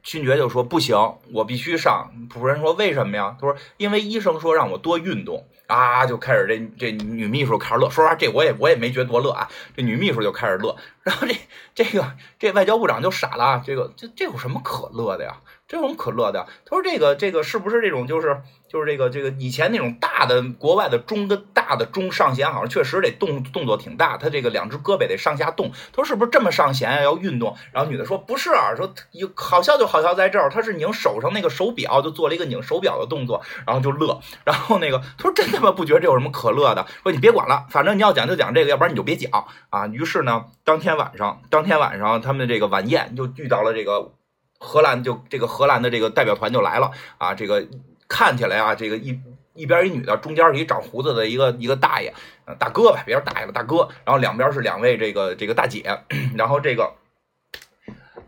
[SPEAKER 1] 勋爵就说不行，我必须上。仆人说为什么呀？他说因为医生说让我多运动啊，就开始这这女秘书开始乐。说实话，这我也我也没觉得多乐啊。这女秘书就开始乐，然后这这个这外交部长就傻了，这个这这有什么可乐的呀？这有什么可乐的？他说这个这个是不是这种就是？就是这个这个以前那种大的国外的钟跟大的钟上弦，好像确实得动动作挺大，他这个两只胳膊得上下动。他说是不是这么上弦啊？要运动？然后女的说不是，啊说有好笑就好笑在这儿，他是拧手上那个手表，就做了一个拧手表的动作，然后就乐。然后那个他说真他妈不觉得这有什么可乐的？说你别管了，反正你要讲就讲这个，要不然你就别讲啊。于是呢，当天晚上，当天晚上他们这个晚宴就遇到了这个荷兰，就这个荷兰的这个代表团就来了啊，这个。看起来啊，这个一一边一女的，中间是一长胡子的一个一个大爷，大哥吧，别说大爷了，大哥。然后两边是两位这个这个大姐。然后这个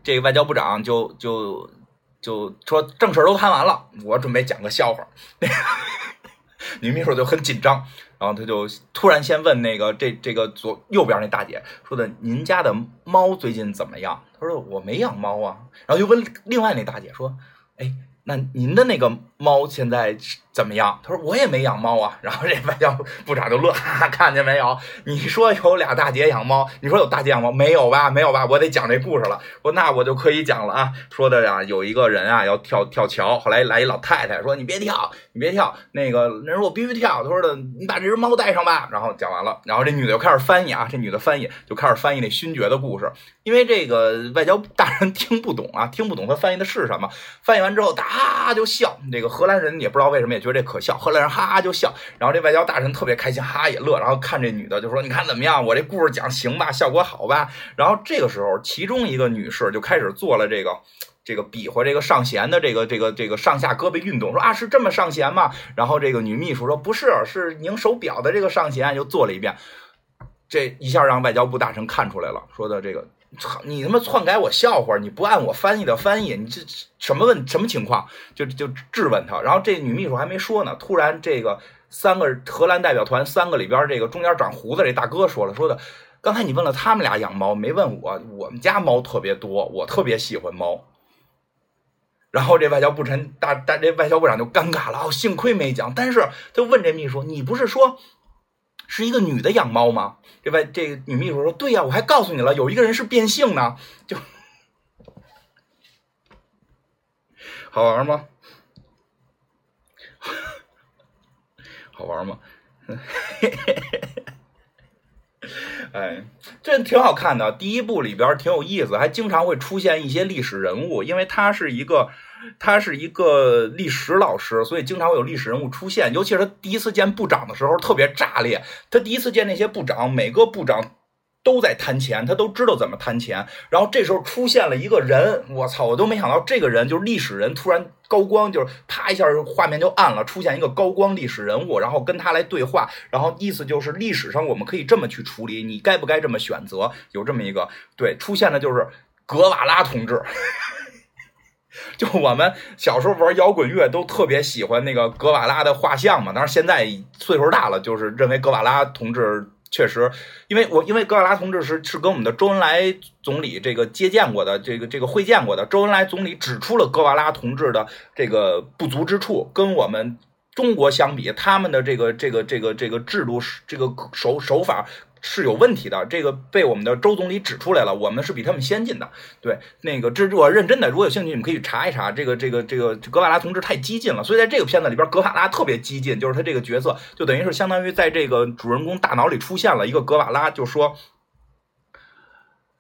[SPEAKER 1] 这个外交部长就就就说正事都谈完了，我准备讲个笑话。女秘书就很紧张，然后他就突然先问那个这这个左右边那大姐说的：“您家的猫最近怎么样？”他说：“我没养猫啊。”然后又问另外那大姐说：“哎，那您的那个？”猫现在怎么样？他说我也没养猫啊。然后这外交部长就乐，哈哈，看见没有？你说有俩大姐养猫，你说有大姐养猫没有吧？没有吧？我得讲这故事了。说那我就可以讲了啊。说的呀，有一个人啊要跳跳桥，后来来一老太太说你别跳，你别跳。那个人说我必须跳。他说的你把这只猫带上吧。然后讲完了，然后这女的就开始翻译啊，这女的翻译就开始翻译那勋爵的故事，因为这个外交大人听不懂啊，听不懂他翻译的是什么。翻译完之后，哒就笑。这个荷兰人也不知道为什么也觉得这可笑，荷兰人哈哈就笑。然后这外交大臣特别开心，哈哈也乐。然后看这女的就说：“你看怎么样？我这故事讲行吧，效果好吧？”然后这个时候，其中一个女士就开始做了这个这个比划这个上弦的这个这个这个上下胳膊运动，说啊是这么上弦吗？然后这个女秘书说不是，是拧手表的这个上弦，又做了一遍。这一下让外交部大臣看出来了，说的这个。操你他妈篡改我笑话！你不按我翻译的翻译，你这什么问什么情况？就就质问他。然后这女秘书还没说呢，突然这个三个荷兰代表团三个里边，这个中间长胡子这大哥说了，说的刚才你问了他们俩养猫，没问我。我们家猫特别多，我特别喜欢猫。然后这外交部长大大这外交部长就尴尬了，哦，幸亏没讲。但是他问这秘书，你不是说？是一个女的养猫吗？这外这个女秘书说：“对呀，我还告诉你了，有一个人是变性呢。”就 好玩吗？好玩吗？哎，这挺好看的。第一部里边挺有意思，还经常会出现一些历史人物，因为它是一个。他是一个历史老师，所以经常会有历史人物出现。尤其是他第一次见部长的时候，特别炸裂。他第一次见那些部长，每个部长都在贪钱，他都知道怎么贪钱。然后这时候出现了一个人，我操，我都没想到这个人就是历史人，突然高光，就是啪一下画面就暗了，出现一个高光历史人物，然后跟他来对话，然后意思就是历史上我们可以这么去处理，你该不该这么选择？有这么一个对出现的就是格瓦拉同志。就我们小时候玩摇滚乐都特别喜欢那个格瓦拉的画像嘛，当然现在岁数大了，就是认为格瓦拉同志确实，因为我因为格瓦拉同志是是跟我们的周恩来总理这个接见过的，这个这个会见过的，周恩来总理指出了格瓦拉同志的这个不足之处，跟我们中国相比，他们的这个这个这个这个制度这个手手法。是有问题的，这个被我们的周总理指出来了。我们是比他们先进的，对那个这我认真的。如果有兴趣，你们可以查一查。这个这个这个格瓦拉同志太激进了，所以在这个片子里边，格瓦拉特别激进，就是他这个角色就等于是相当于在这个主人公大脑里出现了一个格瓦拉，就说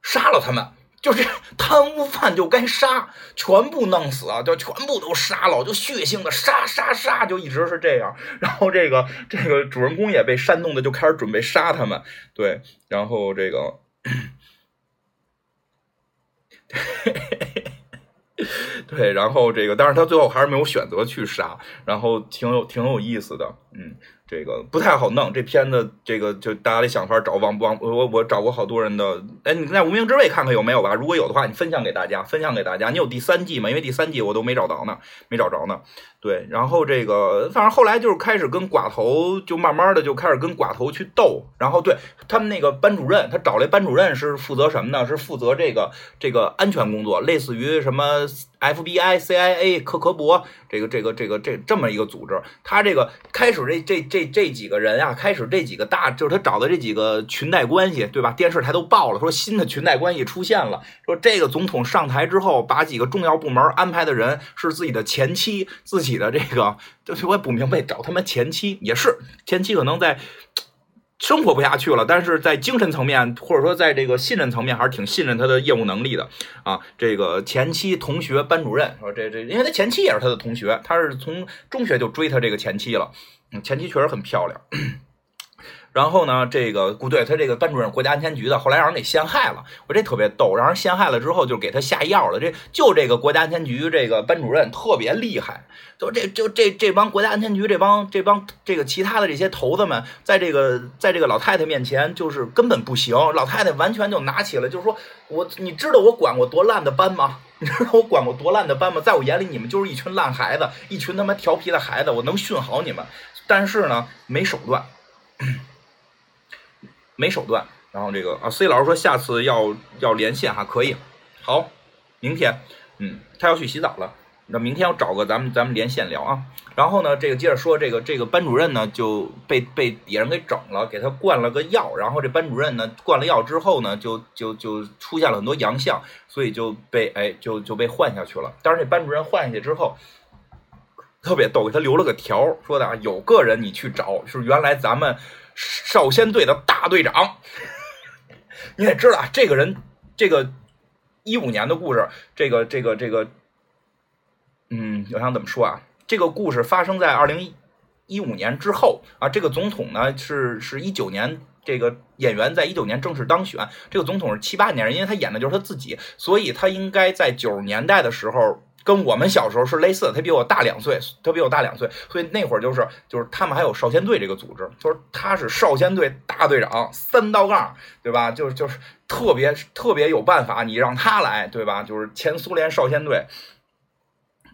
[SPEAKER 1] 杀了他们。就是贪污犯就该杀，全部弄死啊！就全部都杀了，就血腥的杀杀杀，就一直是这样。然后这个这个主人公也被煽动的，就开始准备杀他们。对，然后这个，对，然后这个，但是他最后还是没有选择去杀，然后挺有挺有意思的，嗯。这个不太好弄，这片子这个就大家得想法找网网我我找过好多人的，哎，你在无名之辈看看有没有吧？如果有的话，你分享给大家，分享给大家。你有第三季吗？因为第三季我都没找着呢，没找着呢。对，然后这个反正后来就是开始跟寡头，就慢慢的就开始跟寡头去斗。然后对他们那个班主任，他找来班主任是负责什么呢？是负责这个这个安全工作，类似于什么 FBI、CIA、克格勃这个这个这个这这么一个组织。他这个开始这这这这几个人啊，开始这几个大就是他找的这几个裙带关系，对吧？电视台都报了，说新的裙带关系出现了，说这个总统上台之后，把几个重要部门安排的人是自己的前妻，自己。己的这个，就是我也不明白，找他们前妻也是前妻，可能在生活不下去了，但是在精神层面或者说在这个信任层面，还是挺信任他的业务能力的啊。这个前妻同学班主任说，这这，因为他前妻也是他的同学，他是从中学就追他这个前妻了，嗯，前妻确实很漂亮。然后呢，这个不对，他这个班主任国家安全局的，后来让人给陷害了。我这特别逗，让人陷害了之后，就给他下药了。这就这个国家安全局这个班主任特别厉害，就这就这这帮国家安全局这帮这帮这个其他的这些头子们，在这个在这个老太太面前就是根本不行。老太太完全就拿起了，就是说我你知道我管过多烂的班吗？你知道我管过多烂的班吗？在我眼里，你们就是一群烂孩子，一群他妈调皮的孩子。我能训好你们，但是呢，没手段。没手段，然后这个啊，C 老师说下次要要连线哈，可以，好，明天，嗯，他要去洗澡了，那明天我找个咱们咱们连线聊啊。然后呢，这个接着说，这个这个班主任呢就被被底下人给整了，给他灌了个药。然后这班主任呢灌了药之后呢，就就就出现了很多阳象，所以就被哎就就被换下去了。但是，这班主任换下去之后。特别逗，给他留了个条，说的啊，有个人你去找，是原来咱们少先队的大队长。你也知道啊，这个人，这个一五年的故事，这个这个这个，嗯，我想怎么说啊？这个故事发生在二零一五年之后啊。这个总统呢是是一九年，这个演员在一九年正式当选。这个总统是七八年，因为他演的就是他自己，所以他应该在九十年代的时候。跟我们小时候是类似的，他比我大两岁，他比我大两岁，所以那会儿就是就是他们还有少先队这个组织，就是他是少先队大队长，三道杠，对吧？就是就是特别特别有办法，你让他来，对吧？就是前苏联少先队，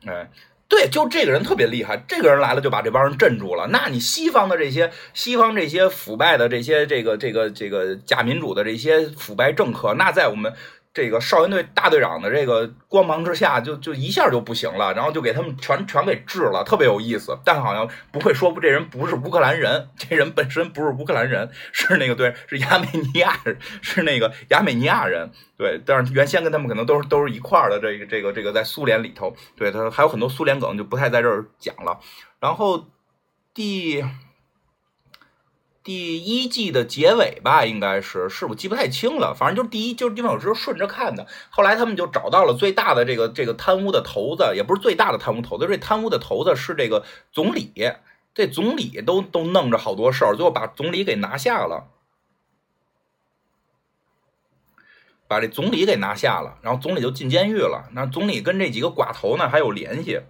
[SPEAKER 1] 哎，对，就这个人特别厉害，这个人来了就把这帮人镇住了。那你西方的这些西方这些腐败的这些这个这个这个假民主的这些腐败政客，那在我们。这个少先队大队长的这个光芒之下，就就一下就不行了，然后就给他们全全给治了，特别有意思。但好像不会说，这人不是乌克兰人，这人本身不是乌克兰人，是那个对，是亚美尼亚，是那个亚美尼亚人。对，但是原先跟他们可能都是都是一块儿的。这个这个这个在苏联里头，对他还有很多苏联梗，就不太在这儿讲了。然后第。第一季的结尾吧，应该是是我记不太清了，反正就是第一，就是地方有时候顺着看的。后来他们就找到了最大的这个这个贪污的头子，也不是最大的贪污头子，这贪污的头子是这个总理。这总理都都弄着好多事儿，最后把总理给拿下了，把这总理给拿下了，然后总理就进监狱了。那总理跟这几个寡头呢还有联系。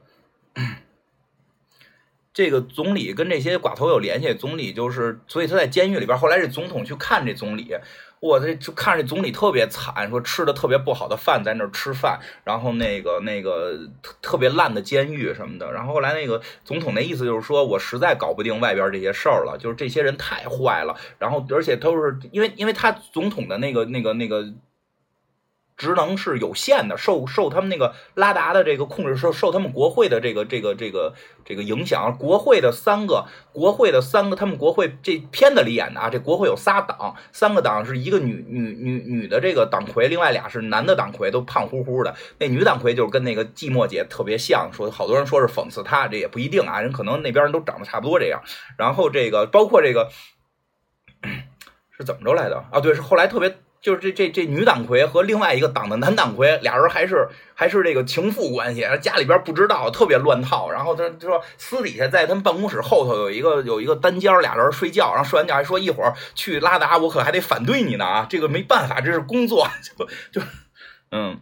[SPEAKER 1] 这个总理跟这些寡头有联系，总理就是，所以他在监狱里边。后来这总统去看这总理，我这就看这总理特别惨，说吃的特别不好的饭，在那儿吃饭，然后那个那个特特别烂的监狱什么的。然后后来那个总统那意思就是说，我实在搞不定外边这些事儿了，就是这些人太坏了。然后而且都是因为因为他总统的那个那个那个。职能是有限的，受受他们那个拉达的这个控制，受受他们国会的这个这个这个这个影响。国会的三个，国会的三个，他们国会这片子里演的啊，这国会有仨党，三个党是一个女女女女的这个党魁，另外俩是男的党魁，都胖乎乎的。那女党魁就是跟那个寂寞姐特别像，说好多人说是讽刺她，这也不一定啊，人可能那边人都长得差不多这样。然后这个包括这个 是怎么着来的啊？对，是后来特别。就是这这这女党魁和另外一个党的男党魁，俩人还是还是这个情妇关系，家里边不知道，特别乱套。然后他就说私底下在他们办公室后头有一个有一个单间，俩人睡觉，然后睡完觉还说一会儿去拉达，我可还得反对你呢啊！这个没办法，这是工作，就就嗯。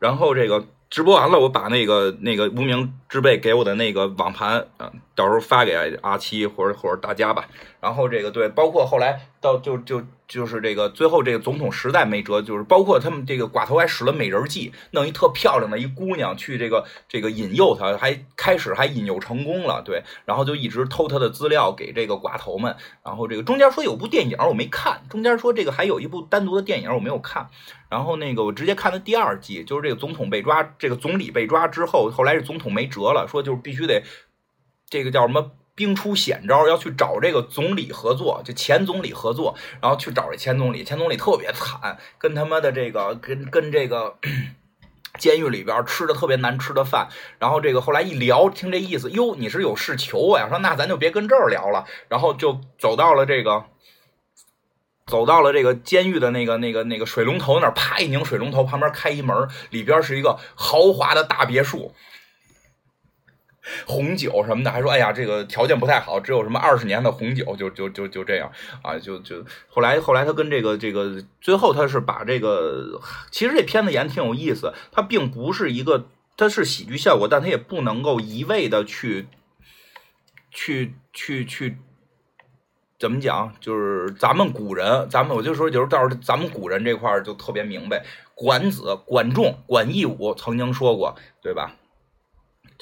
[SPEAKER 1] 然后这个直播完了，我把那个那个无名之辈给我的那个网盘，嗯，到时候发给阿七或者或者大家吧。然后这个对，包括后来到就就。就是这个最后这个总统实在没辙，就是包括他们这个寡头还使了美人计，弄一特漂亮的一姑娘去这个这个引诱他，还开始还引诱成功了，对，然后就一直偷他的资料给这个寡头们，然后这个中间说有部电影我没看，中间说这个还有一部单独的电影我没有看，然后那个我直接看的第二季，就是这个总统被抓，这个总理被抓之后，后来是总统没辙了，说就是必须得这个叫什么？兵出险招，要去找这个总理合作，就前总理合作，然后去找这前总理。前总理特别惨，跟他妈的这个跟跟这个 监狱里边吃的特别难吃的饭。然后这个后来一聊，听这意思，哟，你是有事求我呀？说那咱就别跟这儿聊了，然后就走到了这个，走到了这个监狱的那个那个那个水龙头那儿，啪一拧水龙头，旁边开一门，里边是一个豪华的大别墅。红酒什么的，还说哎呀，这个条件不太好，只有什么二十年的红酒，就就就就这样啊，就就后来后来他跟这个这个最后他是把这个，其实这片子演挺有意思，它并不是一个，它是喜剧效果，但它也不能够一味的去去去去怎么讲，就是咱们古人，咱们我就说就是到时候咱们古人这块就特别明白，管子、管仲、管义武曾经说过，对吧？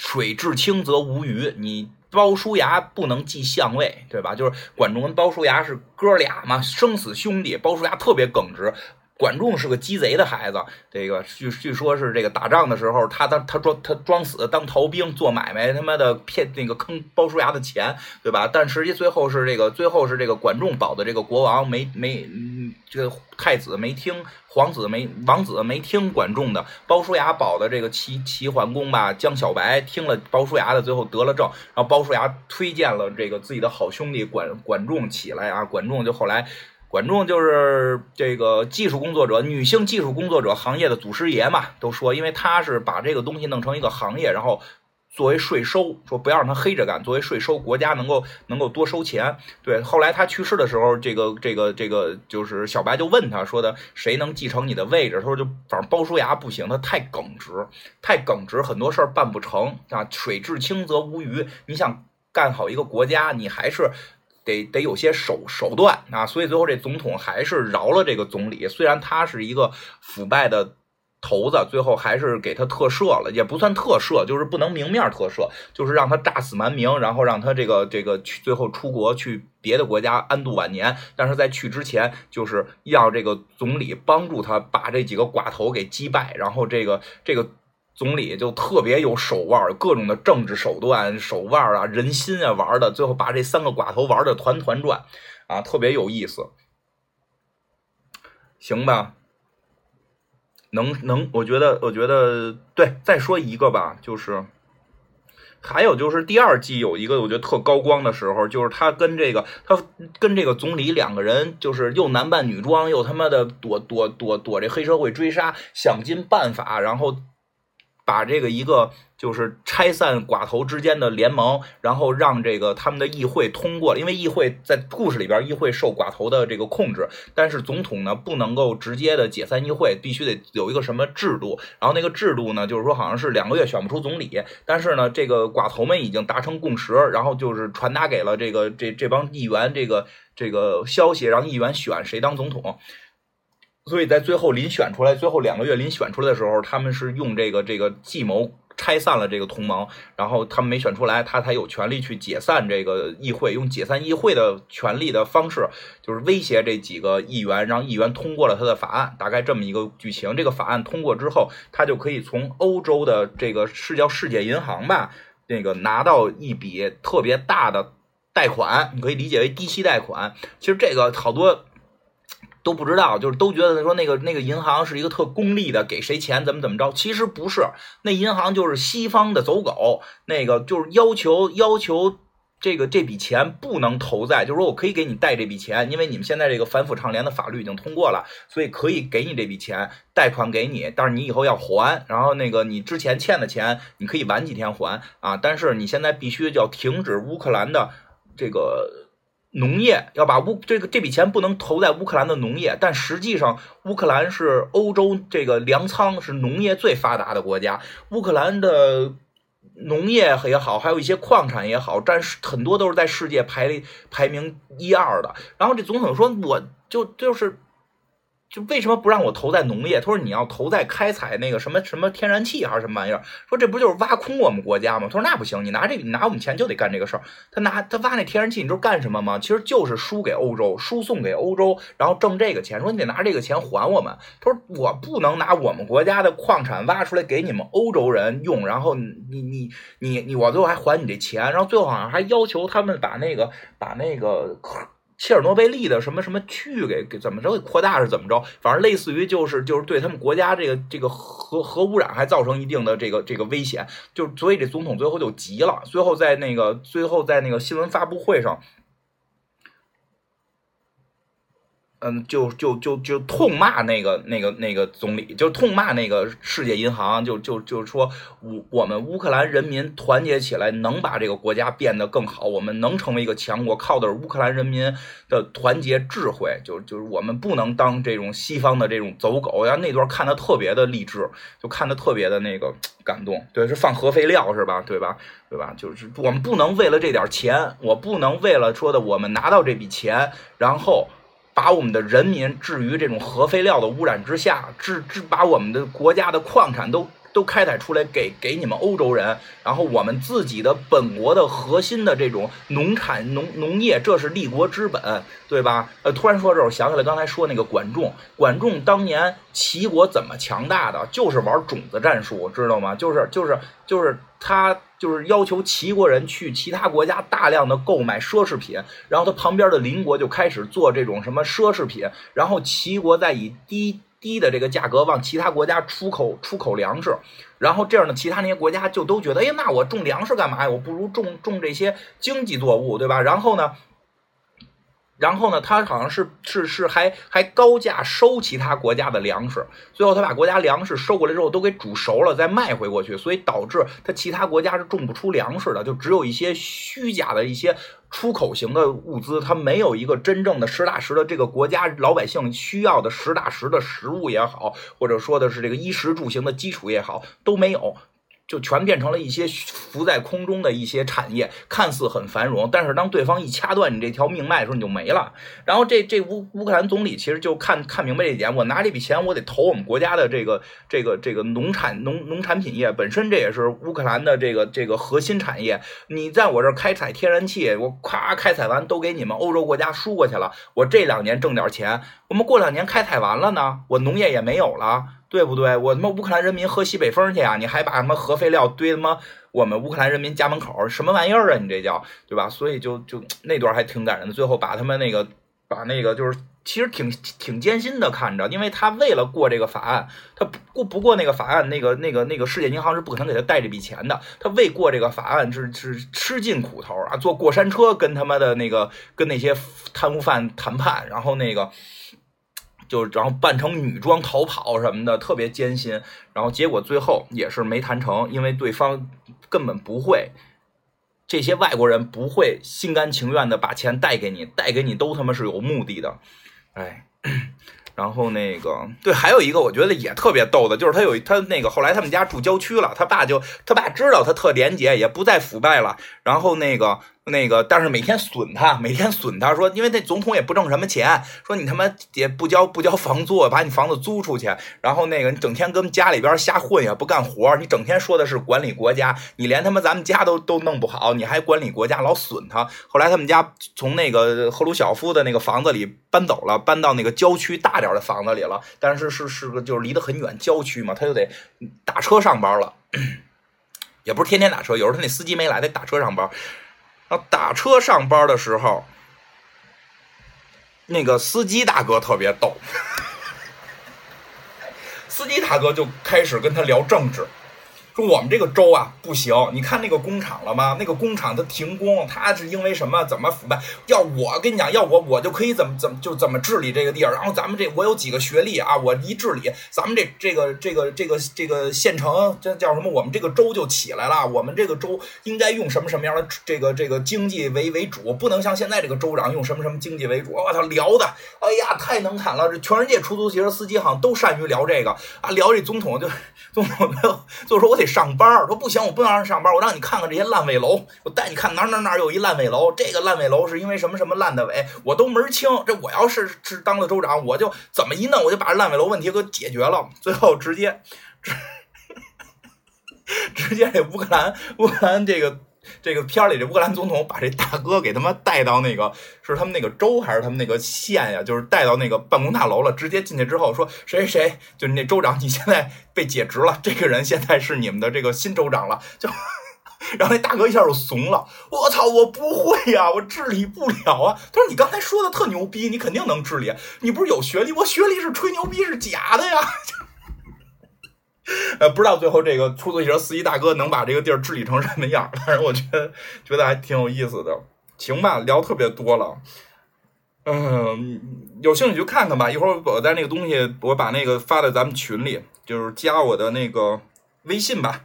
[SPEAKER 1] 水至清则无鱼，你鲍叔牙不能记相位，对吧？就是管仲跟鲍叔牙是哥俩嘛，生死兄弟。鲍叔牙特别耿直，管仲是个鸡贼的孩子，这个据据说是这个打仗的时候，他当他装他装死当逃兵做买卖，他妈的骗那个坑包叔牙的钱，对吧？但实际最后是这个最后是这个管仲保的这个国王没没这个太子没听皇子没王子没听管仲的，包叔牙保的这个齐齐桓公吧江小白听了包叔牙的，最后得了政，然后包叔牙推荐了这个自己的好兄弟管管仲起来啊，管仲就后来。管仲就是这个技术工作者，女性技术工作者行业的祖师爷嘛，都说，因为他是把这个东西弄成一个行业，然后作为税收，说不要让他黑着干，作为税收，国家能够能够多收钱。对，后来他去世的时候，这个这个这个就是小白就问他说的，谁能继承你的位置？他说就反正包叔牙不行，他太耿直，太耿直，很多事儿办不成啊。水至清则无鱼，你想干好一个国家，你还是。得得有些手手段啊，所以最后这总统还是饶了这个总理，虽然他是一个腐败的头子，最后还是给他特赦了，也不算特赦，就是不能明面特赦，就是让他诈死瞒名，然后让他这个这个去最后出国去别的国家安度晚年。但是在去之前，就是要这个总理帮助他把这几个寡头给击败，然后这个这个。总理就特别有手腕，各种的政治手段、手腕啊、人心啊，玩的，最后把这三个寡头玩的团团转，啊，特别有意思，行吧？能能，我觉得，我觉得对，再说一个吧，就是还有就是第二季有一个我觉得特高光的时候，就是他跟这个他跟这个总理两个人，就是又男扮女装，又他妈的躲躲躲躲这黑社会追杀，想尽办法，然后。把这个一个就是拆散寡头之间的联盟，然后让这个他们的议会通过了，因为议会在故事里边，议会受寡头的这个控制，但是总统呢不能够直接的解散议会，必须得有一个什么制度，然后那个制度呢就是说好像是两个月选不出总理，但是呢这个寡头们已经达成共识，然后就是传达给了这个这这帮议员这个这个消息，让议员选谁当总统。所以在最后临选出来，最后两个月临选出来的时候，他们是用这个这个计谋拆散了这个同盟，然后他们没选出来，他才有权利去解散这个议会，用解散议会的权利的方式，就是威胁这几个议员，让议员通过了他的法案，大概这么一个剧情。这个法案通过之后，他就可以从欧洲的这个是叫世界银行吧，那个拿到一笔特别大的贷款，你可以理解为低息贷款。其实这个好多。都不知道，就是都觉得说那个那个银行是一个特功利的，给谁钱怎么怎么着。其实不是，那银行就是西方的走狗，那个就是要求要求这个这笔钱不能投在，就是说我可以给你贷这笔钱，因为你们现在这个反腐倡廉的法律已经通过了，所以可以给你这笔钱贷款给你，但是你以后要还，然后那个你之前欠的钱你可以晚几天还啊，但是你现在必须要停止乌克兰的这个。农业要把乌这个这笔钱不能投在乌克兰的农业，但实际上乌克兰是欧洲这个粮仓是农业最发达的国家。乌克兰的农业也好，还有一些矿产也好，占很多都是在世界排排名一二的。然后这总统说，我就就是。就为什么不让我投在农业？他说你要投在开采那个什么什么天然气还是什么玩意儿？说这不就是挖空我们国家吗？他说那不行，你拿这个你拿我们钱就得干这个事儿。他拿他挖那天然气，你知道干什么吗？其实就是输给欧洲，输送给欧洲，然后挣这个钱。说你得拿这个钱还我们。他说我不能拿我们国家的矿产挖出来给你们欧洲人用，然后你你你你我最后还还你这钱，然后最后好像还要求他们把那个把那个。切尔诺贝利的什么什么区域给给怎么着给扩大是怎么着？反正类似于就是就是对他们国家这个这个核核污染还造成一定的这个这个危险，就所以这总统最后就急了，最后在那个最后在那个新闻发布会上。嗯，就就就就痛骂那个那个那个总理，就痛骂那个世界银行，就就就是说，我我们乌克兰人民团结起来，能把这个国家变得更好，我们能成为一个强国，靠的是乌克兰人民的团结智慧。就就是我们不能当这种西方的这种走狗。然后那段看的特别的励志，就看的特别的那个感动。对，是放核废料是吧？对吧？对吧？就是我们不能为了这点钱，我不能为了说的我们拿到这笔钱，然后。把我们的人民置于这种核废料的污染之下，置置把我们的国家的矿产都都开采出来给给你们欧洲人，然后我们自己的本国的核心的这种农产农农业，这是立国之本，对吧？呃，突然说这，我想起来刚才说那个管仲，管仲当年齐国怎么强大的，就是玩种子战术，知道吗？就是就是就是他就是要求齐国人去其他国家大量的购买奢侈品，然后他旁边的邻国就开始做这种什么奢侈品，然后齐国再以低。低的这个价格往其他国家出口出口粮食，然后这样呢其他那些国家就都觉得，哎，那我种粮食干嘛呀？我不如种种这些经济作物，对吧？然后呢？然后呢，他好像是是是还还高价收其他国家的粮食，最后他把国家粮食收过来之后都给煮熟了再卖回过去，所以导致他其他国家是种不出粮食的，就只有一些虚假的一些出口型的物资，它没有一个真正的实打实的这个国家老百姓需要的实打实的食物也好，或者说的是这个衣食住行的基础也好，都没有。就全变成了一些浮在空中的一些产业，看似很繁荣，但是当对方一掐断你这条命脉的时候，你就没了。然后这这乌乌克兰总理其实就看看明白这一点，我拿这笔钱，我得投我们国家的这个这个这个农产农农产品业，本身这也是乌克兰的这个这个核心产业。你在我这儿开采天然气，我咵开采完都给你们欧洲国家输过去了，我这两年挣点钱，我们过两年开采完了呢，我农业也没有了。对不对？我他妈乌克兰人民喝西北风去啊！你还把什么核废料堆他妈我们乌克兰人民家门口，什么玩意儿啊？你这叫对吧？所以就就那段还挺感人的。最后把他们那个把那个就是其实挺挺艰辛的看着，因为他为了过这个法案，他不过不过那个法案，那个那个那个世界银行是不可能给他贷这笔钱的。他为过这个法案是是吃尽苦头啊，坐过山车跟他妈的那个跟那些贪污犯谈判，然后那个。就然后扮成女装逃跑什么的，特别艰辛。然后结果最后也是没谈成，因为对方根本不会，这些外国人不会心甘情愿的把钱贷给你，贷给你都他妈是有目的的。哎，然后那个对，还有一个我觉得也特别逗的，就是他有他那个后来他们家住郊区了，他爸就他爸知道他特廉洁，也不再腐败了。然后那个。那个，但是每天损他，每天损他，说因为那总统也不挣什么钱，说你他妈也不交不交房租，把你房子租出去，然后那个你整天跟家里边瞎混也不干活，你整天说的是管理国家，你连他妈咱们家都都弄不好，你还管理国家，老损他。后来他们家从那个赫鲁晓夫的那个房子里搬走了，搬到那个郊区大点的房子里了，但是是是个就是离得很远，郊区嘛，他就得打车上班了，也不是天天打车，有时候他那司机没来，得打车上班。他打车上班的时候，那个司机大哥特别逗，司机大哥就开始跟他聊政治。我们这个州啊不行，你看那个工厂了吗？那个工厂它停工，它是因为什么？怎么腐败？要我跟你讲，要我我就可以怎么怎么就怎么治理这个地儿。然后咱们这我有几个学历啊，我一治理，咱们这这个这个这个这个县城这叫什么？我们这个州就起来了。我们这个州应该用什么什么样的这个这个经济为为主？不能像现在这个州长用什么什么经济为主。我操，聊的，哎呀，太能侃了！这全世界出租汽车司机好像都善于聊这个啊，聊这总统就总统就就说我。得上班说不行，我不能让上班，我让你看看这些烂尾楼，我带你看哪哪哪有一烂尾楼，这个烂尾楼是因为什么什么烂的尾，我都门清。这我要是是当了州长，我就怎么一弄，我就把这烂尾楼问题给解决了，最后直接直 直接这乌克兰乌克兰这个。这个片儿里这乌克兰总统把这大哥给他妈带到那个是他们那个州还是他们那个县呀？就是带到那个办公大楼了。直接进去之后说谁谁谁，就是那州长，你现在被解职了。这个人现在是你们的这个新州长了。就然后那大哥一下就怂了。我操，我不会呀，我治理不了啊。他说你刚才说的特牛逼，你肯定能治理。你不是有学历？我学历是吹牛逼，是假的呀。呃，不知道最后这个出租车司机大哥能把这个地儿治理成什么样，反正我觉得觉得还挺有意思的。行吧，聊特别多了，嗯，有兴趣就看看吧。一会儿我在那个东西，我把那个发在咱们群里，就是加我的那个微信吧。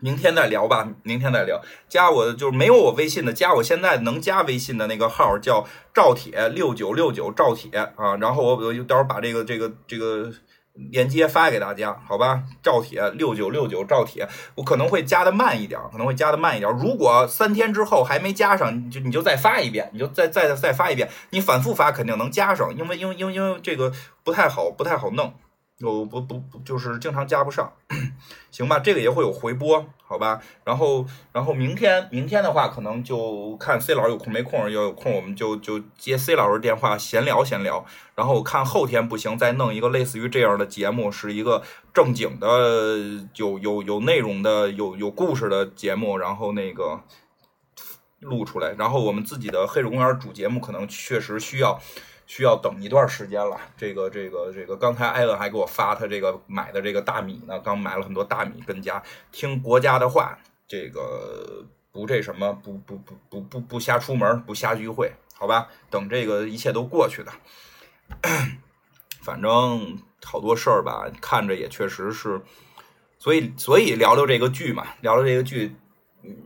[SPEAKER 1] 明天再聊吧，明天再聊。加我的就是没有我微信的，加我现在能加微信的那个号叫赵铁六九六九赵铁啊。然后我我就到时候把这个这个这个。链接发给大家，好吧？赵铁六九六九赵铁，我可能会加的慢一点，可能会加的慢一点。如果三天之后还没加上，你就你就再发一遍，你就再再再发一遍，你反复发肯定能加上，因为因为因为因为这个不太好不太好弄。有不不不就是经常加不上，行吧？这个也会有回播，好吧？然后然后明天明天的话，可能就看 C 老师有空没空，要有空我们就就接 C 老师电话闲聊闲聊。然后看后天不行，再弄一个类似于这样的节目，是一个正经的有有有内容的有有故事的节目，然后那个录出来。然后我们自己的黑水公园主节目可能确实需要。需要等一段时间了。这个这个这个，刚才艾伦还给我发他这个买的这个大米呢，刚买了很多大米跟家，听国家的话，这个不这什么，不不不不不不瞎出门，不瞎聚会，好吧？等这个一切都过去的，反正好多事儿吧，看着也确实是，所以所以聊聊这个剧嘛，聊聊这个剧，嗯，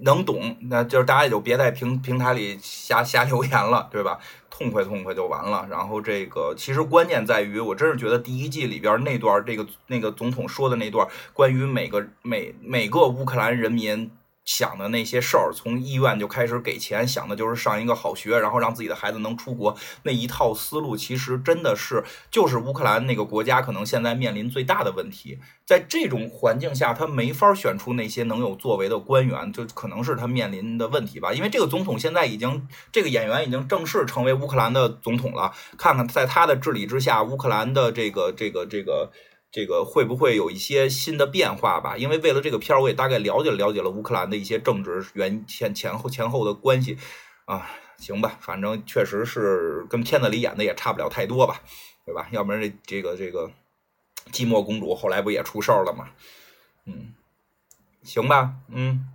[SPEAKER 1] 能懂，那就是大家也就别在平平台里瞎瞎留言了，对吧？痛快痛快就完了。然后这个其实关键在于，我真是觉得第一季里边那段这个那个总统说的那段关于每个每每个乌克兰人民。想的那些事儿，从医院就开始给钱，想的就是上一个好学，然后让自己的孩子能出国。那一套思路，其实真的是就是乌克兰那个国家可能现在面临最大的问题。在这种环境下，他没法选出那些能有作为的官员，就可能是他面临的问题吧。因为这个总统现在已经，这个演员已经正式成为乌克兰的总统了。看看在他的治理之下，乌克兰的这个这个这个。这个会不会有一些新的变化吧？因为为了这个片儿，我也大概了解了解了乌克兰的一些政治原前前后前后的关系啊，行吧，反正确实是跟片子里演的也差不了太多吧，对吧？要不然这这个这个寂寞公主后来不也出事儿了吗？嗯，行吧，嗯。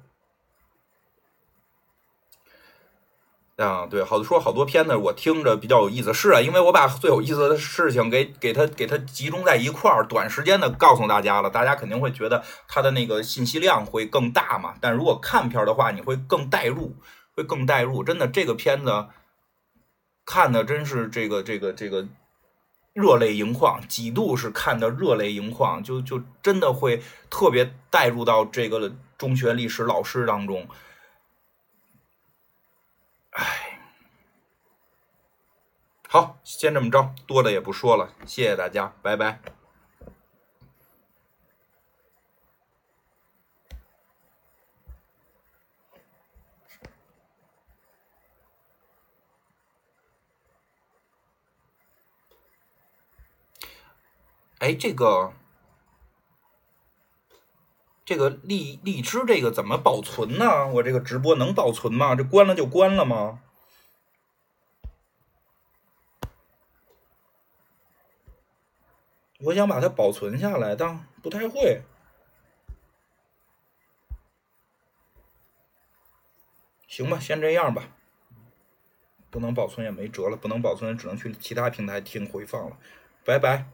[SPEAKER 1] 啊，对，好多说好多片子，我听着比较有意思。是啊，因为我把最有意思的事情给给他给他集中在一块儿，短时间的告诉大家了，大家肯定会觉得它的那个信息量会更大嘛。但如果看片的话，你会更带入，会更带入。真的，这个片子看的真是这个这个这个热泪盈眶，几度是看的热泪盈眶，就就真的会特别带入到这个中学历史老师当中。哎，好，先这么着，多的也不说了，谢谢大家，拜拜。哎，这个。这个荔荔枝这个怎么保存呢？我这个直播能保存吗？这关了就关了吗？我想把它保存下来，但不太会。行吧，先这样吧。不能保存也没辙了，不能保存只能去其他平台听回放了。拜拜。